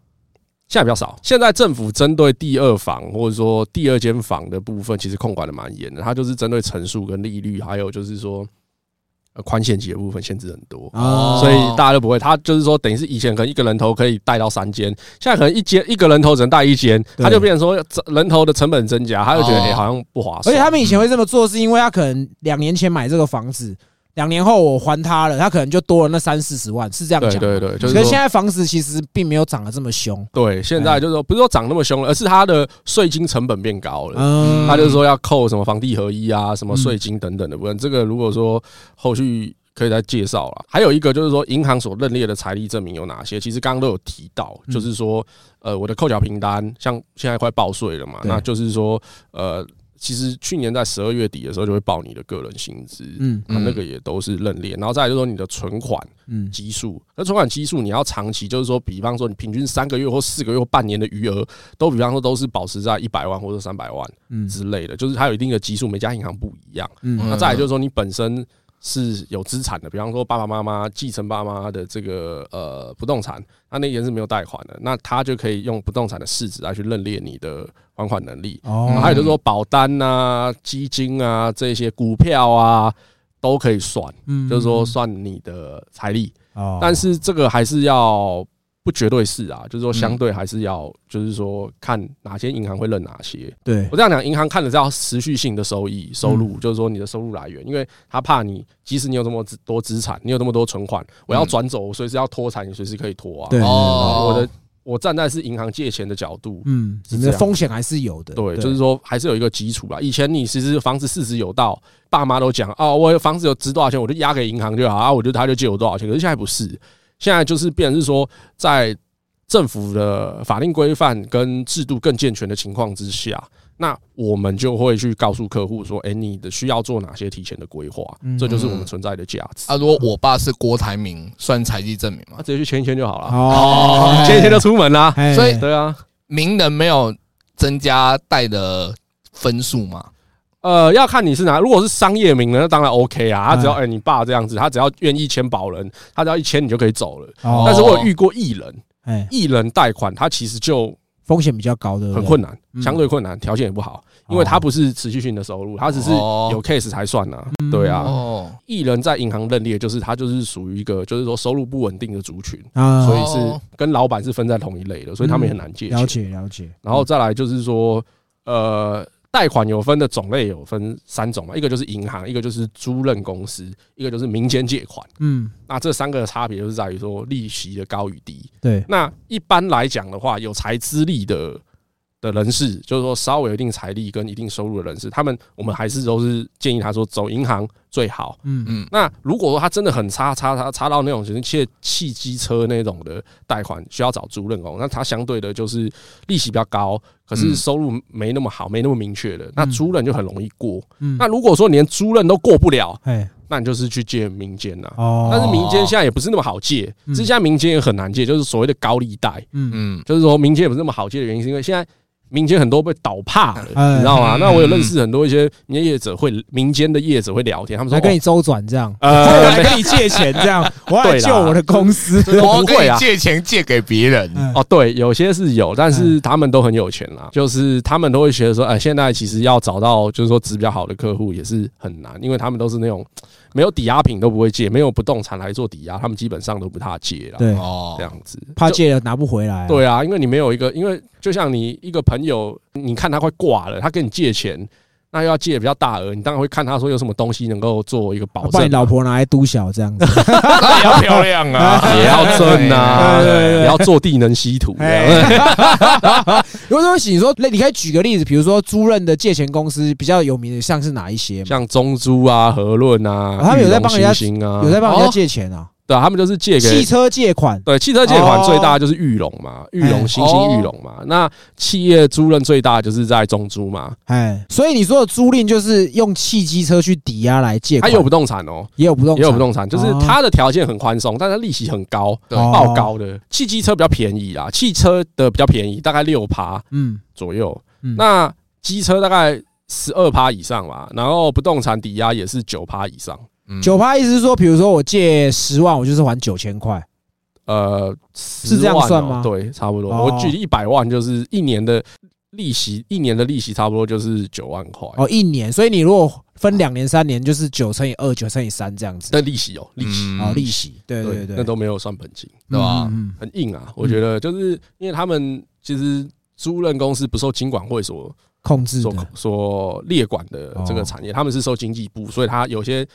C: 现在比较少。现在政府针对第二房或者说第二间房的部分，其实控管的蛮严的。它就是针对层数跟利率，还有就是说呃宽限级的部分限制很多。
A: 啊
C: 所以大家都不会，他就是说，等于是以前可能一个人头可以带到三间，现在可能一间一个人头只能带一间，他就变成说人头的成本增加，他就觉得
B: 哦
C: 哎、好像不划算。
A: 而且他们以前会这么做，是因为他可能两年前买这个房子，两年后我还他了，他可能就多了那三四十万，是这样讲。
C: 对对对，就是
A: 可是现在房子其实并没有涨得这么凶。
C: 对，现在就是说不是说涨那么凶了，而是它的税金成本变高了。
A: 嗯，
C: 他就是说要扣什么房地合一啊，什么税金等等的部分。这个如果说后续可以再介绍了。还有一个就是说，银行所认列的财力证明有哪些？其实刚刚都有提到，
A: 嗯
C: 就是说，呃，我的扣缴凭单，像现在快报税了嘛，那就是说，呃，其实去年在十二月底的时候就会报你的个人薪资。
A: 嗯
C: 啊，那个也都是认列，然后再来就是说你的存款
A: 嗯
C: 基数，那存款基数你要长期，就是说，比方说你平均三个月或四个月或半年的余额，都比方说都是保持在一百万或者三百万
A: 嗯
C: 之类的，就是它有一定的基数，每家银行不一样。
A: 嗯
C: 那再来就是说你本身是有资产的，比方说爸爸妈妈继承爸妈的这个呃不动产，那那人是没有贷款的，那他就可以用不动产的市值来去认列你的还款能力。
A: 哦
C: 还有就是说保单啊、基金啊这些股票啊都可以算，
A: 嗯
C: 就是说算你的财力。
A: 哦
C: 但是这个还是要不绝对是啊，就是说相对还是要，就是说看哪些银行会认哪些。
A: 对
C: 我这样讲，银行看的是要持续性的收益收入，就是说你的收入来源，因为他怕你，即使你有这么多资产，你有这么多存款，我要转走，我随时要脱产，你随时可以脱啊。
A: 对
B: 哦
C: 我的我站在是银行借钱的角度，
A: 嗯，风险还是有的。
C: 对，就是说还是有一个基础啦。以前你其实房子市值有到，爸妈都讲哦，我房子有值多少钱，我就押给银行就好啊，我就他就借我多少钱。可是现在不是，现在就是变成是说，在政府的法令规范跟制度更健全的情况之下，那我们就会去告诉客户说，哎，你的需要做哪些提前的规划，
A: 嗯
C: 这就是我们存在的价值。
B: 啊，如果我爸是郭台铭，算财力证明吗
C: 那？直接去签一签就好了，
A: 哦，
C: 签一签就出门啦。
A: 哎
B: 所以
C: 对啊，
B: 名人没有增加贷的分数吗？
C: 呃，要看你是哪。如果是商业名人，那当然 OK 啊。他只要
A: 哎
C: 哎、你爸这样子，他只要愿意签保人，他只要一签你就可以走了。
A: 哦
C: 但是我有遇过艺人，
A: 哎，
C: 艺人贷款他其实就
A: 风险比较高的，
C: 很困难，
A: 嗯
C: 相对困难，条件也不好，因为他不是持续性的收入，他只是
B: 哦
C: 有 case 才算呐、
A: 嗯
C: 对啊，
B: 哦，
C: 艺人在银行认列，就是他就是属于一个就是说收入不稳定的族群，
A: 啊，
C: 所以是跟老板是分在同一类的，所以他们也很难借钱
A: 了。解了解。
C: 然后再来就是说，呃，贷款有分的种类有分三种嘛，一个就是银行，一个就是租赁公司，一个就是民间借款。
A: 嗯，
C: 那这三个的差别就是在于说利息的高与低。
A: 对，
C: 那一般来讲的话，有财资力的的人士，就是说稍微有一定财力跟一定收入的人士，他们我们还是都是建议他说走银行最好。
A: 嗯。
B: 嗯，
C: 那如果说他真的很差差差差到那种就是借汽机车那种的贷款，需要找租赁工，那他相对的就是利息比较高，可是
B: 嗯。
C: 收入没那么好，没那么明确的，那租赁就很容易过。
A: 嗯。
C: 那如果说连租赁都过不了，
A: 哎
C: 那你就是去借民间呐。
A: 哦，
C: 但是民间现在也不是那么好借，
A: 嗯。
C: 其实现在民间也很难借，就是所谓的高利贷，
A: 嗯。
B: 嗯，
C: 就是说民间也不是那么好借的原因，是因为现在民间很多被倒怕了，
A: 哎。
C: 你知道吗？
B: 嗯。
C: 那我有认识很多一些民间业者会，民间的业者会聊天，他们说哦
A: 来跟你周转这样，
C: 呃
A: 我来跟你借钱这样，我要来
C: 对啦。
A: 救我的公司。
B: 我
C: 不会啊
B: 跟你借钱借给别人，
A: 嗯。
C: 哦，对，有些是有，但是他们都很有钱啦。就是他们都会觉得说，哎，现在其实要找到就是说值比较好的客户也是很难，因为他们都是那种没有抵押品都不会借，没有不动产来做抵押，他们基本上都不怕借了。
A: 对，
B: 哦。
C: 这，样子。
A: 怕借了拿不回来。，
C: 对啊，因为你没有一个，因为就像你一个朋友，你看他快挂了，他跟你借钱，那又要借比较大额，你当然会看他说有什么东西能够做一个保证嘛，
A: 把你老婆拿来督小这样子。
B: 那也要漂亮啊，
C: 也要正啊，也要坐地能吸土
A: 有东西你说，你可以举个例子，比如说租任的借钱公司比较有名的，像是哪一些？
C: 像中租啊、和润啊，
A: 哦他们有在帮人家有在帮人家借钱啊？
C: 对啊，他们就是借给
A: 汽车借款，
C: 对汽车借款
A: 哦。
C: 最大就是玉龙嘛，玉
A: 哎
C: 龙、星星、玉龙嘛。那企业租赁最大就是在中租嘛，
A: 哎，所以你说的租赁就是用汽机车去抵押来借款，
C: 它有不动产哦，
A: 也有不动产，
C: 也有不动产，就是
A: 哦。
C: 它的条件很宽松，但是利息很高，爆高的。汽机车比较便宜啦，汽车的比较便宜，大概六趴
A: 嗯。
C: 左右。
A: 嗯，
C: 那机车大概十二趴以上吧，然后不动产抵押也是九趴以上。
B: 嗯。
A: 九趴意思是说，比如说我借十万，我就是还九千块，
C: 呃，
A: 是这样
C: 10万哦
A: 算吗？
C: 对，差不多。
A: 哦。
C: 我举一百万，就是一年的利息，一年的利息差不多就是九万块。
A: 哦，一年，所以你如果分两年、三年，就是九乘以二，九乘以三这样子。
C: 那利息哦，利息，
B: 嗯。
A: 哦，利息，对对对，
C: 那都没有算本金，
B: 对吧？
C: 很硬啊。我觉得就是因为他们其实租赁公司不受金管会所所
A: 控制所，
C: 所列管的这
A: 哦。
C: 个产业，他们是受经济部，所以他有些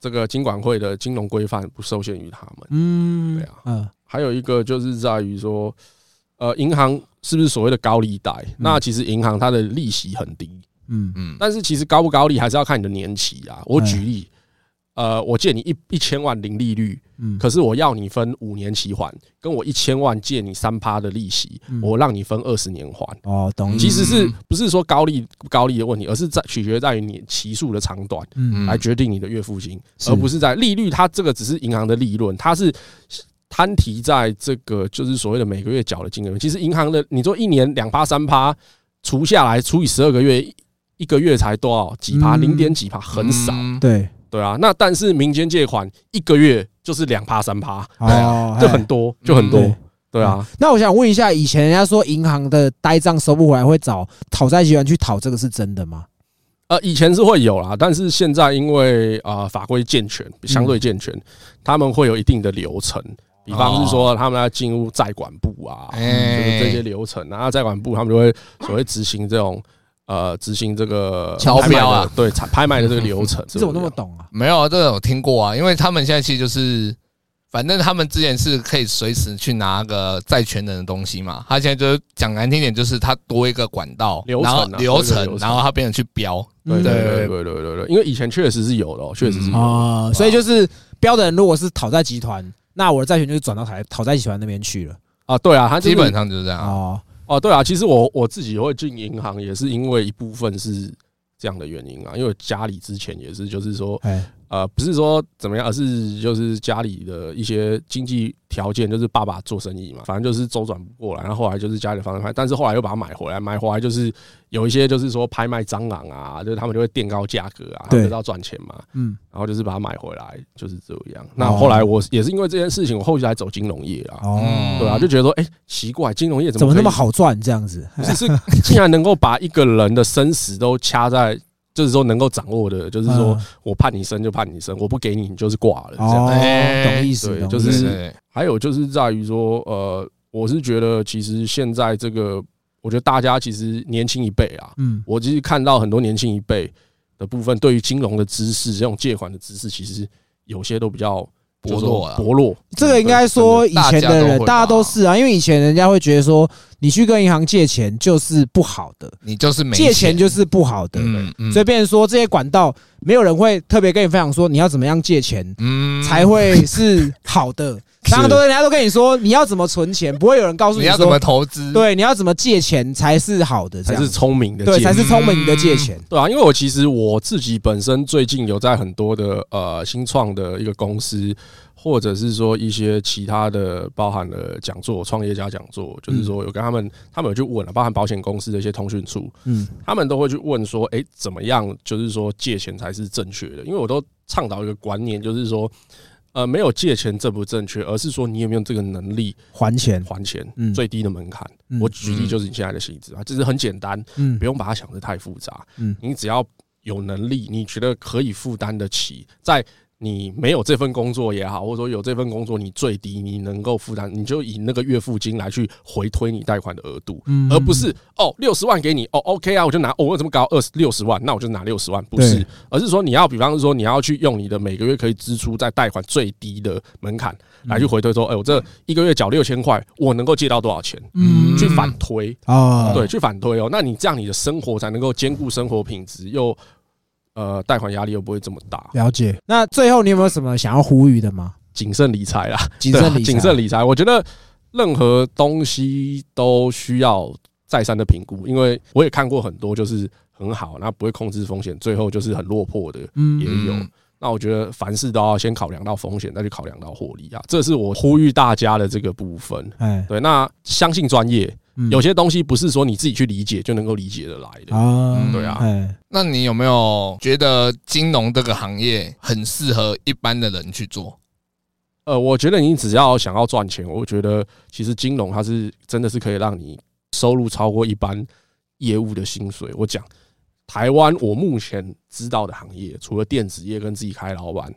C: 这个金管会的金融规范不受限于他们。
A: 嗯，
C: 对啊。
A: 嗯，
C: 还有一个就是在于说，呃，银行是不是所谓的高利贷？那其实银行它的利息很低，
A: 嗯。
B: 嗯，
C: 但是其实高不高利还是要看你的年期啊。我
A: 哎。
C: 举例，呃，我借你一一千万零利率，
A: 嗯，
C: 可是我要你分五年期还，跟我一千万借你三趴的利息
A: 嗯，
C: 我让你分二十年还。
A: 哦，懂意思，
C: 其实是不是说高利不高利的问题，而是在取决在于你期数的长短来决定你的月付金，
A: 是
C: 而不是在利率。它这个只是银行的利润，它是摊提在这个就是所谓的每个月缴的金额。其实银行的你说一年两趴三趴除下来除以十二个月，一个月才多少几趴，
A: 嗯
C: 零点几趴，很少。
B: 嗯
A: 对，
C: 对啊，那但是民间借款一个月就是两趴三趴，
A: 哦，
C: 啊就很多，就很多
A: 对。
C: 对啊，
A: 那我想问一下，以前人家说银行的呆账收不回来，会找讨债集团去讨，这个是真的吗？
C: 呃，以前是会有啦，但是现在因为啊法规健全，相对健全，他们会有一定的流程，比方是说他们要进入债管部啊，就是这些
B: 哎，
C: 流程啊，然后债管部他们就会所谓执行这种呃执行这个
B: 敲
C: 拍卖
B: 标啊，
C: 对，拍拍卖的这个流程。
A: 你怎么那么懂啊？
B: 没有啊，这个我听过啊，因为他们现在其实就是反正他们之前是可以随时去拿个债权人的东西嘛，他现在就是讲难听点，就是他多一个管道
C: 流程啊
B: 然后流程，然后他变成去标，
C: 对
A: 嗯
C: 对对对对对对，因为以前确实是有的哦，确实是有的。
A: 啊，所以就是标的人如果是讨债集团，那我的债权就是转到台讨债集团那边去了。
C: 啊，对啊，他就是
B: 基本上就是这样。
A: 哦，
C: 哦，对啊，其实我我自己会进银行，也是因为一部分是这样的原因啊，因为家里之前也是，就是说，呃，不是说怎么样，而是就是家里的一些经济条件，就是爸爸做生意嘛，反正就是周转不过来，然后后来就是家里房子拍，但是后来又把它买回来，买回来就是有一些就是说拍卖蟑螂啊，就是他们就会垫高价格啊，他们要赚钱嘛，
A: 嗯，
C: 然后就是把它买回来，就是这样。那后来我也是因为这件事情，我后续才走金融业啊，
A: 哦，
C: 对啊，就觉得说，哎，奇怪，金融业怎么
A: 怎么那么好赚这样子？
C: 不是，是竟然能够把一个人的生死都掐在，就是说能够掌握的，就是说
A: 嗯
C: 我判你生就判你生，我不给你你就是挂了这样。
A: 哦，
B: 哎
A: 懂意思，
C: 对就是还有就是在于说，呃，我是觉得其实现在这个，我觉得大家其实年轻一辈啊，
A: 嗯，
C: 我其实看到很多年轻一辈的部分，对于金融的知识，这种借款的知识，其实有些都比较
B: 薄弱啊
C: 薄弱。
A: 这个应该说以前的人，
B: 大家都会吧
A: 大家都是啊，因为以前人家会觉得说，你去跟银行借钱就是不好的，
B: 你就是没
A: 借钱就是不好的，
B: 嗯嗯。
A: 所以变成说这些管道，没有人会特别跟你分享说你要怎么样借钱
B: 嗯。
A: 才会是好的。当然都人家都跟你说你要怎么存钱，不会有人告诉你
B: 你要怎么投资？
A: 对你要怎么借钱才是好的，这样。
C: 才是聪明的
A: 对，才是聪明的借钱。
C: 对啊，因为我其实我自己本身最近有在很多的呃新创的一个公司，或者是说一些其他的包含了讲座、创业家讲座，就是说有跟他们，他们有去问了，包含保险公司的一些通讯处，
A: 嗯
C: 他们都会去问说，哎，怎么样就是说借钱才是正确的？因为我都倡导一个观念，就是说。呃，没有借钱正不正确，而是说你有没有这个能力
A: 还钱，
C: 还钱，
A: 嗯
C: 最低的门槛。
A: 嗯
C: 我举例就是你现在的薪资啊，这是很简单，
A: 嗯
C: 不用把它想的太复杂。
A: 嗯
C: 你只要有能力，你觉得可以负担得起，在你没有这份工作也好，或者说有这份工作你最低你能够负担，你就以那个月付金来去回推你贷款的额度，
A: 嗯。
C: 而不是哦六十万给你哦 OK 啊，我就拿哦我怎么搞二十六十万，那我就拿六十万，不是，而是说你要比方说你要去用你的每个月可以支出在贷款最低的门槛来去回推说，哎，我这一个月缴六千块，我能够借到多少钱？
A: 嗯。
C: 去反推，
A: 啊，
C: 对，去反推哦。那你这样你的生活才能够兼顾生活品质，又呃贷款压力又不会这么大，
A: 了解。那最后你有没有什么想要呼吁的吗？
C: 谨慎理财啦，
A: 谨慎理
C: 谨慎理财。我觉得任何东西都需要再三的评估，因为我也看过很多就是很好，那不会控制风险，最后就是很落魄的
A: 嗯
C: 也有。那我觉得凡事都要先考量到风险，再去考量到获利啊，这是我呼吁大家的这个部分。
A: 哎，
C: 对，那相信专业，
A: 嗯
C: 有些东西不是说你自己去理解就能够理解的来的。
A: 啊，
C: 对啊
A: 哎，
B: 那你有没有觉得金融这个行业很适合一般的人去做？
C: 呃，我觉得你只要想要赚钱，我觉得其实金融它是真的是可以让你收入超过一般业务的薪水。我讲台湾，我目前知道的行业，除了电子业跟自己开老板，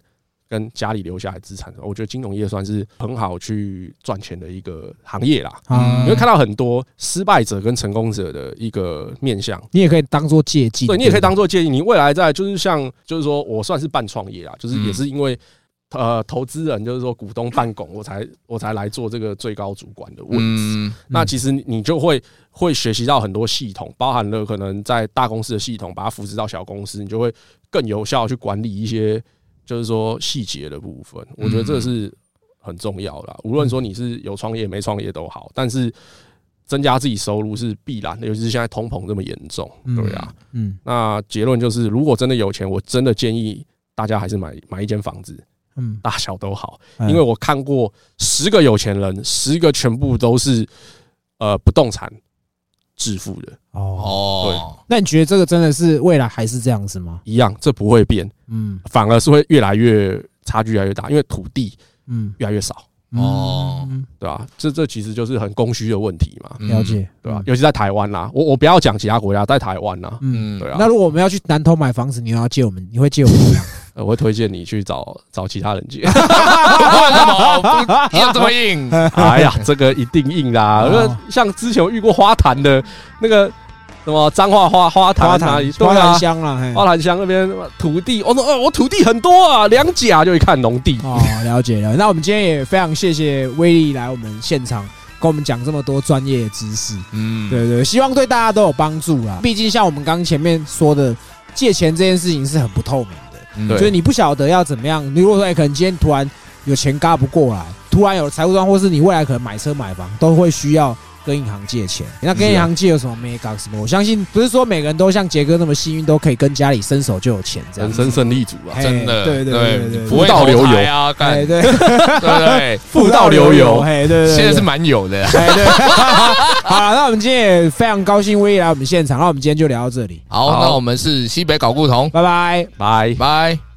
C: 跟家里留下来资产，我觉得金融业算是很好去赚钱的一个行业啦。
A: 啊
C: 你会看到很多失败者跟成功者的一个面向。
A: 你也可以当做借鉴，
C: 对你也可以当做建议，你未来在就是像就是说我算是半创业啦，就是也是因为呃投资人就是说股东办拱，我才我才来做这个最高主管的位置。
B: 嗯，
C: 那其实你你就会会学习到很多系统，包含了可能在大公司的系统，把它复制到小公司，你就会更有效地去管理一些就是说细节的部分。我觉得这是很重要啦，无论说你是有创业没创业都好，但是增加自己收入是必然的，尤其是现在通膨这么严重，
A: 嗯
C: 对啊。
A: 嗯。
C: 那结论就是，如果真的有钱，我真的建议大家还是买买一间房子，
A: 嗯，
C: 大小都好，
A: 哎。
C: 因为我看过十个有钱人，十个全部都是呃不动产致富的，
A: 哦，
B: 对，
A: 那你觉得这个真的是未来还是这样子吗？
C: 一样，这不会变，
A: 嗯。
C: 反而是会越来越差距越来越大，因为土地
A: 嗯，
C: 越来越少，
B: 哦。
A: 嗯，
C: 对吧？这这其实就是很供需的问题嘛，
B: 嗯。
A: 了解，
C: 对吧？尤其在台湾啦，我我不要讲其他国家，在台湾啦，
A: 嗯。
B: 嗯，
C: 对啊，
A: 那如果我们要去南投买房子，你要借我们，你会借我们吗？
C: 呃我会推荐你去找找其他人借。
B: 为什么不要这么硬？
C: 哎呀，这个一定硬啦！
A: 哦
C: 像之前我遇过花坛的那个什么彰化花花坛
A: 花
C: 哪里？
A: 坛花坛乡啦，嘿
C: 花坛乡那边土地，我说哦我土地很多啊，两甲就一看农地。
A: 哦，了解了。那我们今天也非常谢谢威力来我们现场跟我们讲这么多专业的知识，
B: 嗯，
A: 对对，希望对大家都有帮助啦。毕竟像我们刚前面说的，借钱这件事情是很不透明的，
B: 嗯
C: 对
A: 就是你不晓得要怎么样。你如果说哎，可能今天突然有钱嘎不过来，突然有财务端，或是你未来可能买车买房，都会需要。跟银行借钱，那跟银行借有什么 mega 什么？我相信不是说每个人都像杰哥那么幸运，都可以跟家里伸手就有钱这样。
C: 人生胜利组啊，
B: 真的，
A: 对对对对
C: 福到流油
B: 啊，
A: 对，
B: 对不对？
C: 富到流油
A: 嘿，对对 对，
B: 现在是蛮有的。
A: 好了，那我们今天也非常高兴威力来我们现场，那我们今天就聊到这里，
B: 好，
C: 好
B: 那我们是西北搞故同，
A: 拜拜。
C: 拜。
B: 拜。